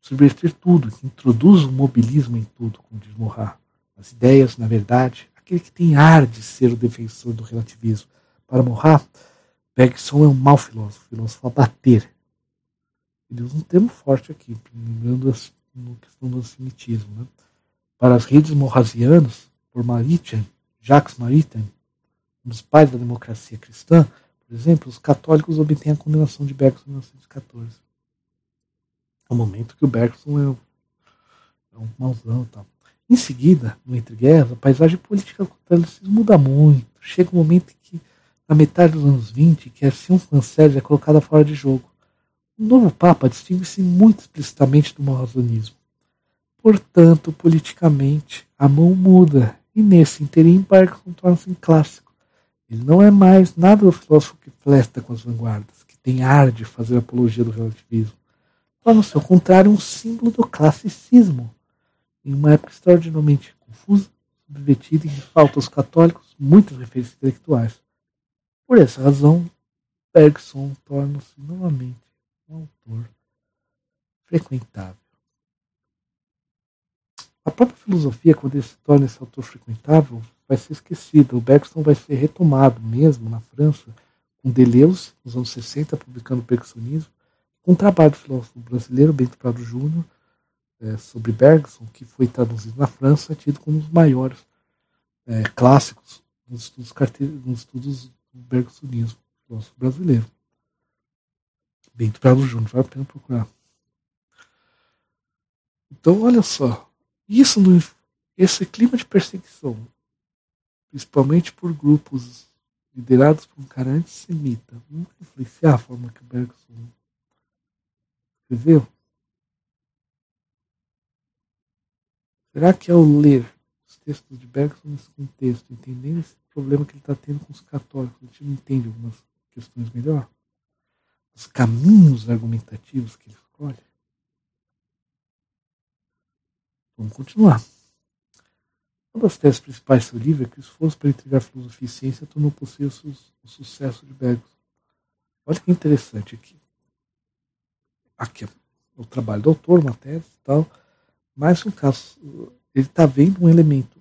subverter tudo, que introduz o mobilismo em tudo, como diz Morra. As ideias, na verdade, aquele que tem ar de ser o defensor do relativismo, para Morrar, Bergson é um mau filósofo, filósofo a bater. Ele usa um termo forte aqui, lembrando a questão do antissemitismo. Né? Para as redes morrasianas, por Maritain, Jacques Maritain, um dos pais da democracia cristã, por exemplo, os católicos obtêm a condenação de Bergson em 1914. É o momento que o Bergson é, é um mauzão e tal. Em seguida, no Entre Guerras, a paisagem política do muda muito. Chega um momento em na metade dos anos 20, que a ação francesa é colocada fora de jogo. O novo Papa distingue-se muito explicitamente do maozonismo. Portanto, politicamente, a mão muda, e nesse interim Bergson torna-se um clássico. Ele não é mais nada do filósofo que flesta com as vanguardas, que tem ar de fazer apologia do relativismo. Torna-se, ao contrário, um símbolo do classicismo, em uma época extraordinariamente confusa, subvertida e que falta aos católicos muitas referências intelectuais. Por essa razão, Bergson torna-se novamente um autor frequentável. A própria filosofia, quando ele se torna esse autor frequentável, vai ser esquecida. O Bergson vai ser retomado mesmo na França, com Deleuze, nos anos 60, publicando o Bergsonismo, com um trabalho do filósofo brasileiro, Bento Prado Júnior, é, sobre Bergson, que foi traduzido na França, tido como um dos maiores é, clássicos nos estudos, nos estudos bergsonismo, filósofo brasileiro. Bento Prado Júnior, vale a pena procurar. Então, olha só, isso no, esse clima de perseguição, principalmente por grupos liderados por um cara antissemita, vai influenciar a forma que Bergson escreveu? Será que ao ler os textos de Bergson nesse contexto, entendendo esse problema que ele está tendo com os católicos, a gente não entende algumas questões melhor? Os caminhos argumentativos que ele escolhe? Vamos continuar. Uma das teses principais do livro é que o esforço para integrar filosofia e ciência tornou possível o sucesso de Bergson. Olha que interessante aqui. Aqui é o trabalho do autor, uma tese e tal, mas no caso, ele está vendo um elemento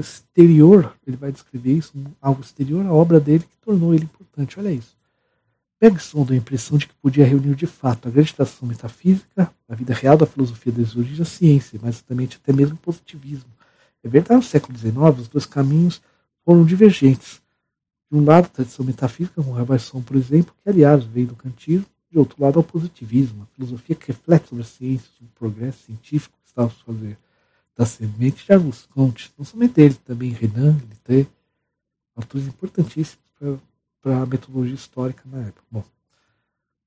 exterior, ele vai descrever isso, algo exterior à obra dele que tornou ele importante. Olha isso. Bergson deu a impressão de que podia reunir de fato a grande tradição metafísica, a vida real da filosofia desde origem da ciência, mas também até mesmo o positivismo. É verdade, no século XIX, os dois caminhos foram divergentes. De um lado, a tradição metafísica, como Rabasson, por exemplo, que, aliás, veio do kantismo, de outro lado, ao positivismo, a filosofia que reflete sobre a ciência, sobre o progresso científico que estava a fazer. Da semente de Auguste Comte, não somente ele, também Renan, Littré, autores importantíssimos para a metodologia histórica na época. Bom,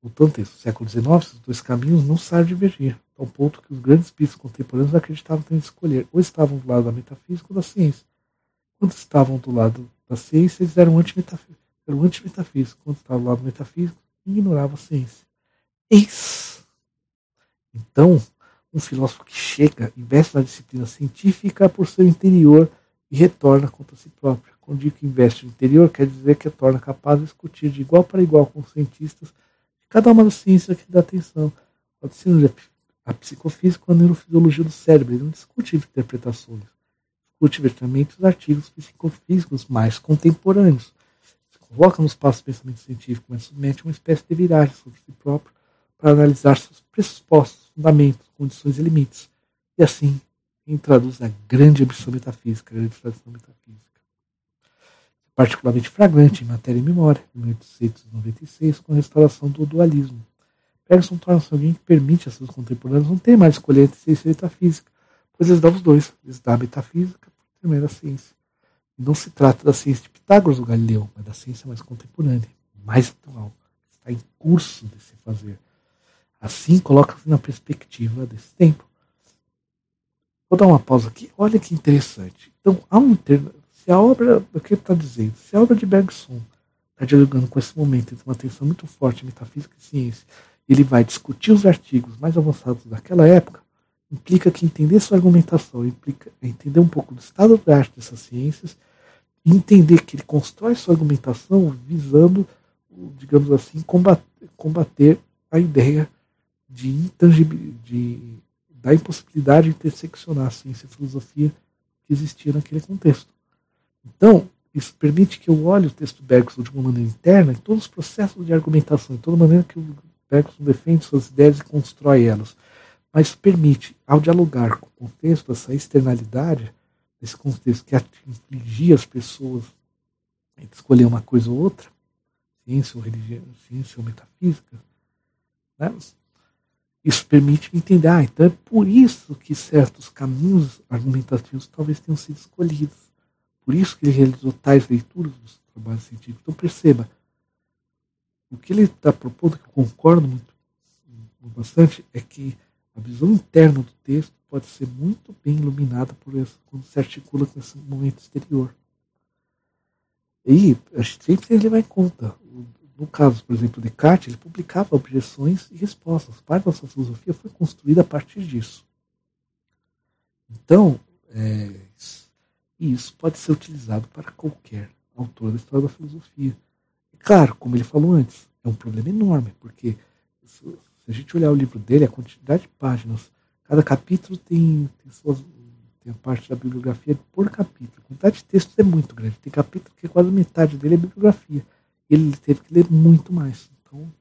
voltando ao século XIX, esses dois caminhos não sabem divergir, ao ponto que os grandes espíritos contemporâneos acreditavam ter de escolher, ou estavam do lado da metafísica ou da ciência. Quando estavam do lado da ciência, eles eram antimetafísicos. Eram. Quando estavam do lado metafísico, ignoravam a ciência. Eis! Então, um filósofo que chega, investe na disciplina científica por seu interior e retorna contra si próprio. Quando digo que investe no interior, quer dizer que torna capaz de discutir de igual para igual com os cientistas de cada uma das ciências que dá atenção. Pode ser a psicofísica ou a neurofisiologia do cérebro. Ele não discute interpretações. Discute verdadeiramente os artigos psicofísicos mais contemporâneos. Se coloca no espaço do pensamento científico, mas submete uma espécie de viragem sobre si próprio para analisar seus pressupostos, fundamentos, condições e limites. E assim, introduz a grande ambição metafísica, a grande tradição metafísica particularmente flagrante em Matéria e Memória, em 1896, com a restauração do dualismo. Bergson torna-se alguém que permite a seus contemporâneos não ter mais escolher entre ciência e metafísica, pois eles dão os dois. Eles dão a metafísica por da ciência. Não se trata da ciência de Pitágoras ou Galileu, mas da ciência mais contemporânea, mais atual, que está em curso de se fazer. Assim, coloca-se na perspectiva desse tempo. Vou dar uma pausa aqui. Olha que interessante. Então, há um, se a obra, o que ele está dizendo, se a obra de Bergson está dialogando com esse momento entre uma atenção muito forte metafísica e ciência, ele vai discutir os artigos mais avançados daquela época, implica que entender sua argumentação implica entender um pouco do estado da arte dessas ciências entender que ele constrói sua argumentação visando, digamos assim, combater, combater a ideia de de, da impossibilidade de interseccionar ciência e filosofia que existia naquele contexto. Então, isso permite que eu olhe o texto Bergson de uma maneira interna, em todos os processos de argumentação, em toda maneira que o Bergson defende suas ideias e constrói elas. Mas permite, ao dialogar com o contexto, essa externalidade, esse contexto que infligia as pessoas a escolher uma coisa ou outra, ciência ou religião, ciência ou metafísica, né? Isso permite entender, ah, então é por isso que certos caminhos argumentativos talvez tenham sido escolhidos por isso que ele realizou tais leituras dos trabalhos científicos. Então perceba, o que ele está propondo, que eu concordo muito, bastante, é que a visão interna do texto pode ser muito bem iluminada por quando se articula com esse momento exterior. E a gente sempre tem que levar em conta. No caso, por exemplo, de Descartes, ele publicava objeções e respostas. Parte da sua filosofia foi construída a partir disso. Então, é, isso pode ser utilizado para qualquer autor da história da filosofia. E claro, como ele falou antes, é um problema enorme, porque se a gente olhar o livro dele, a quantidade de páginas, cada capítulo tem, tem, suas, tem a parte da bibliografia por capítulo. A quantidade de textos é muito grande. Tem capítulo que quase metade dele é bibliografia. Ele teve que ler muito mais. Então,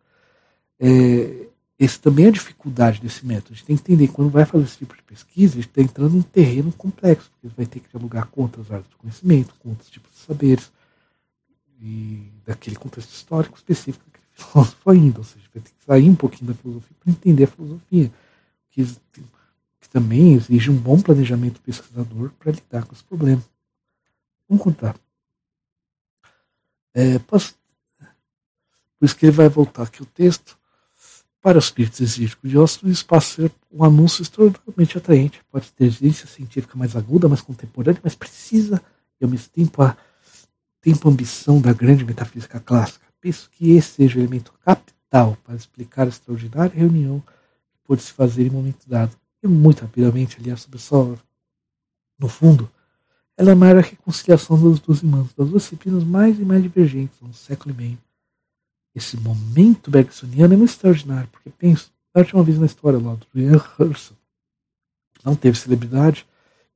é, esse também é a dificuldade desse método. A gente tem que entender que quando vai fazer esse tipo de pesquisa, a gente está entrando em um terreno complexo, porque vai ter que dialogar com outras áreas do conhecimento, com outros tipos de saberes. e daquele contexto histórico específico daquele filósofo ainda, ou seja, vai ter que sair um pouquinho da filosofia para entender a filosofia, que, que também exige um bom planejamento pesquisador para lidar com esse problema. Vamos contar. É, posso, por isso que ele vai voltar aqui o texto. Para os críticos exígicos de Austin, o espaço ser um anúncio extraordinariamente atraente. Pode ter ciência científica mais aguda, mais contemporânea, mais precisa e ao mesmo tempo a tempo a ambição da grande metafísica clássica. Penso que esse seja o elemento capital para explicar a extraordinária reunião que pôde se fazer em momento dado. E muito rapidamente, aliás, sobre essa. No fundo, ela é a maior reconciliação das duas irmãs, das duas disciplinas mais e mais divergentes um século e meio esse momento bergsoniano é muito extraordinário, porque penso, a última vez na história lá do Ian Herschel, não teve celebridade,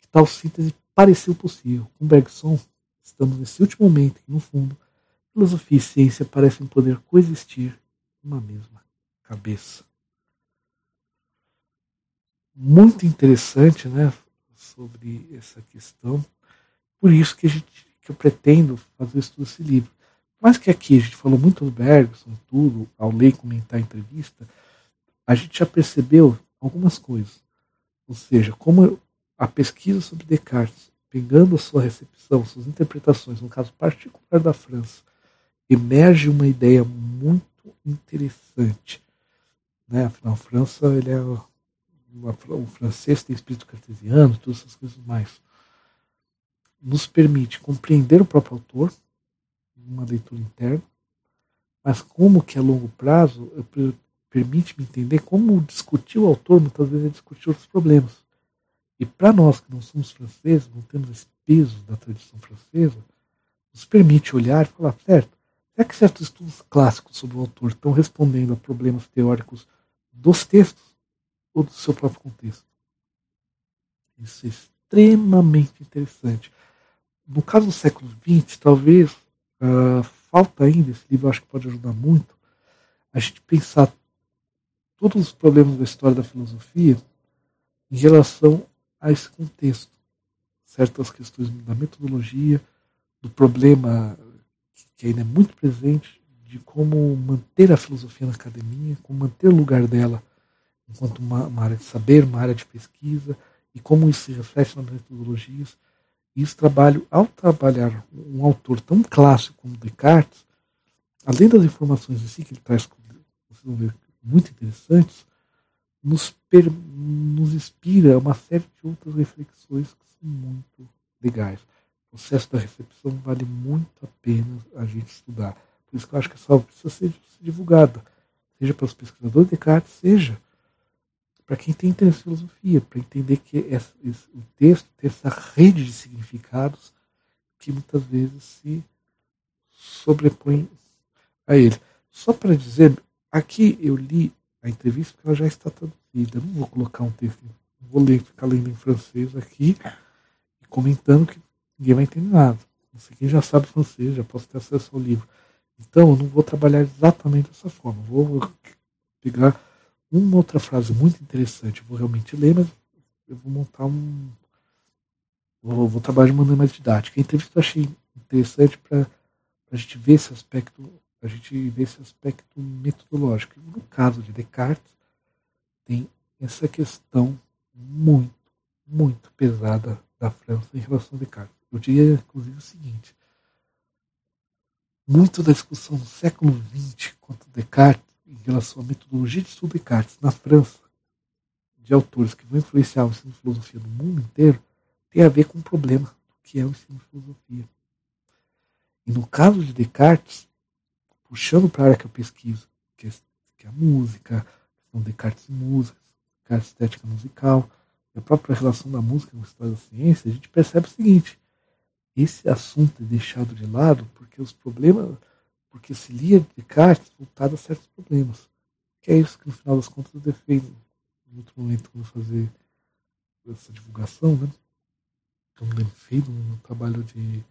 que tal síntese pareceu possível. Com Bergson, estamos nesse último momento que, no fundo, filosofia e ciência parecem poder coexistir numa mesma cabeça. Muito interessante, né, sobre essa questão. Por isso que, a gente, que eu pretendo fazer o estudo desse livro. Mas que aqui a gente falou muito do Bergson, tudo, ao ler comentar a entrevista, a gente já percebeu algumas coisas. Ou seja, como a pesquisa sobre Descartes, pegando a sua recepção, suas interpretações, no caso particular da França, emerge uma ideia muito interessante. Né? Afinal, a França, ele é o francês tem espírito cartesiano, todas essas coisas mais. Nos permite compreender o próprio autor, uma leitura interna, mas como que a longo prazo permite-me entender como discutir o autor muitas vezes é discutir outros problemas. E para nós que não somos franceses, não temos esse peso da tradição francesa, nos permite olhar e falar, certo, será que certos estudos clássicos sobre o autor estão respondendo a problemas teóricos dos textos ou do seu próprio contexto? Isso é extremamente interessante. No caso do século XX, talvez Uh, falta ainda, esse livro acho que pode ajudar muito, a gente pensar todos os problemas da história da filosofia em relação a esse contexto. Certas questões da metodologia, do problema que ainda é muito presente, de como manter a filosofia na academia, como manter o lugar dela enquanto uma, uma área de saber, uma área de pesquisa, e como isso se reflete nas metodologias e esse trabalho, ao trabalhar um autor tão clássico como Descartes, além das informações em si que ele traz, vocês vão ver, muito interessantes, nos, per, nos inspira uma série de outras reflexões que são muito legais. O processo da recepção vale muito a pena a gente estudar. Por isso que eu acho que essa obra precisa ser divulgada, seja para os pesquisadores de Descartes, seja para quem tem interesse em filosofia, para entender que esse, esse, o texto tem essa rede de significados que muitas vezes se sobrepõe a ele. Só para dizer, aqui eu li a entrevista porque ela já está traduzida. não vou colocar um texto, vou ler, ficar lendo em francês aqui comentando que ninguém vai entender nada. Não sei quem já sabe francês, já posso ter acesso ao livro. Então eu não vou trabalhar exatamente dessa forma. Vou pegar uma outra frase muito interessante, eu vou realmente ler, mas eu vou montar um. Vou, vou trabalhar de maneira mais didática. A entrevista eu achei interessante para a gente ver esse aspecto, a gente ver esse aspecto metodológico. No caso de Descartes, tem essa questão muito, muito pesada da França em relação a Descartes. Eu diria, inclusive, o seguinte: muito da discussão do século XX quanto Descartes em relação à metodologia de estudo Descartes na França, de autores que vão influenciar o ensino de filosofia no mundo inteiro, tem a ver com o problema do que é o ensino de filosofia. E no caso de Descartes, puxando para a área que eu pesquiso, que é, que é a música, de Descartes e música, a estética musical, e a própria relação da música com a história da ciência, a gente percebe o seguinte: esse assunto é deixado de lado porque os problemas porque se lia Descartes voltado a certos problemas. Que é isso que no final das contas eu defendo em outro momento quando fazer essa divulgação, né? Como defendo no trabalho de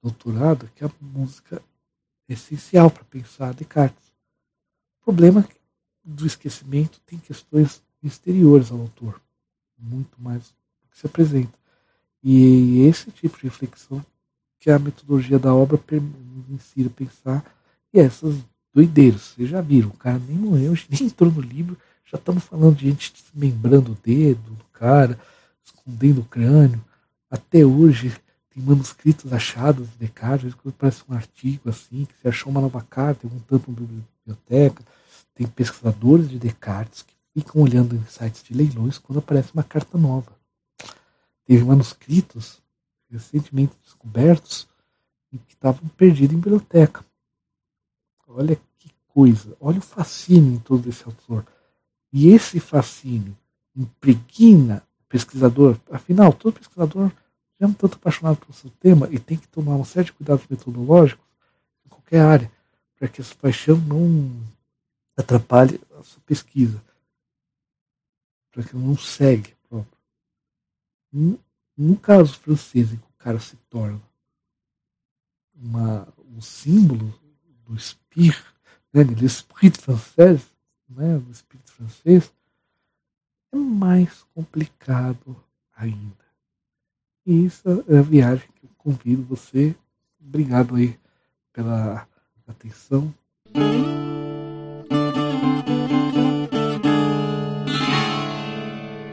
doutorado, que a música é essencial para pensar Descartes. O problema do esquecimento tem questões exteriores ao autor, muito mais do que se apresenta. E esse tipo de reflexão que a metodologia da obra nos ensina a pensar e essas doideiras. Vocês já viram, o cara nem morreu, nem entrou no livro, já estamos falando de gente desmembrando o dedo do cara, escondendo o crânio. Até hoje tem manuscritos achados de Descartes, parece um artigo assim, que se achou uma nova carta, algum tanto na biblioteca. Tem pesquisadores de Descartes que ficam olhando em sites de leilões quando aparece uma carta nova. Teve manuscritos recentemente descobertos que estavam perdidos em biblioteca. Olha que coisa, olha o fascínio em todo esse autor. E esse fascínio impregna o pesquisador, afinal, todo pesquisador já é um tanto apaixonado pelo seu tema e tem que tomar uma série de cuidados metodológicos em qualquer área, para que essa paixão não atrapalhe a sua pesquisa, para que não segue próprio. No, no caso francês, em que o cara se torna uma, um símbolo do espírito, né, do espírito francês, né, do espírito francês, é mais complicado ainda. E isso é a viagem que eu convido você. Obrigado aí pela atenção.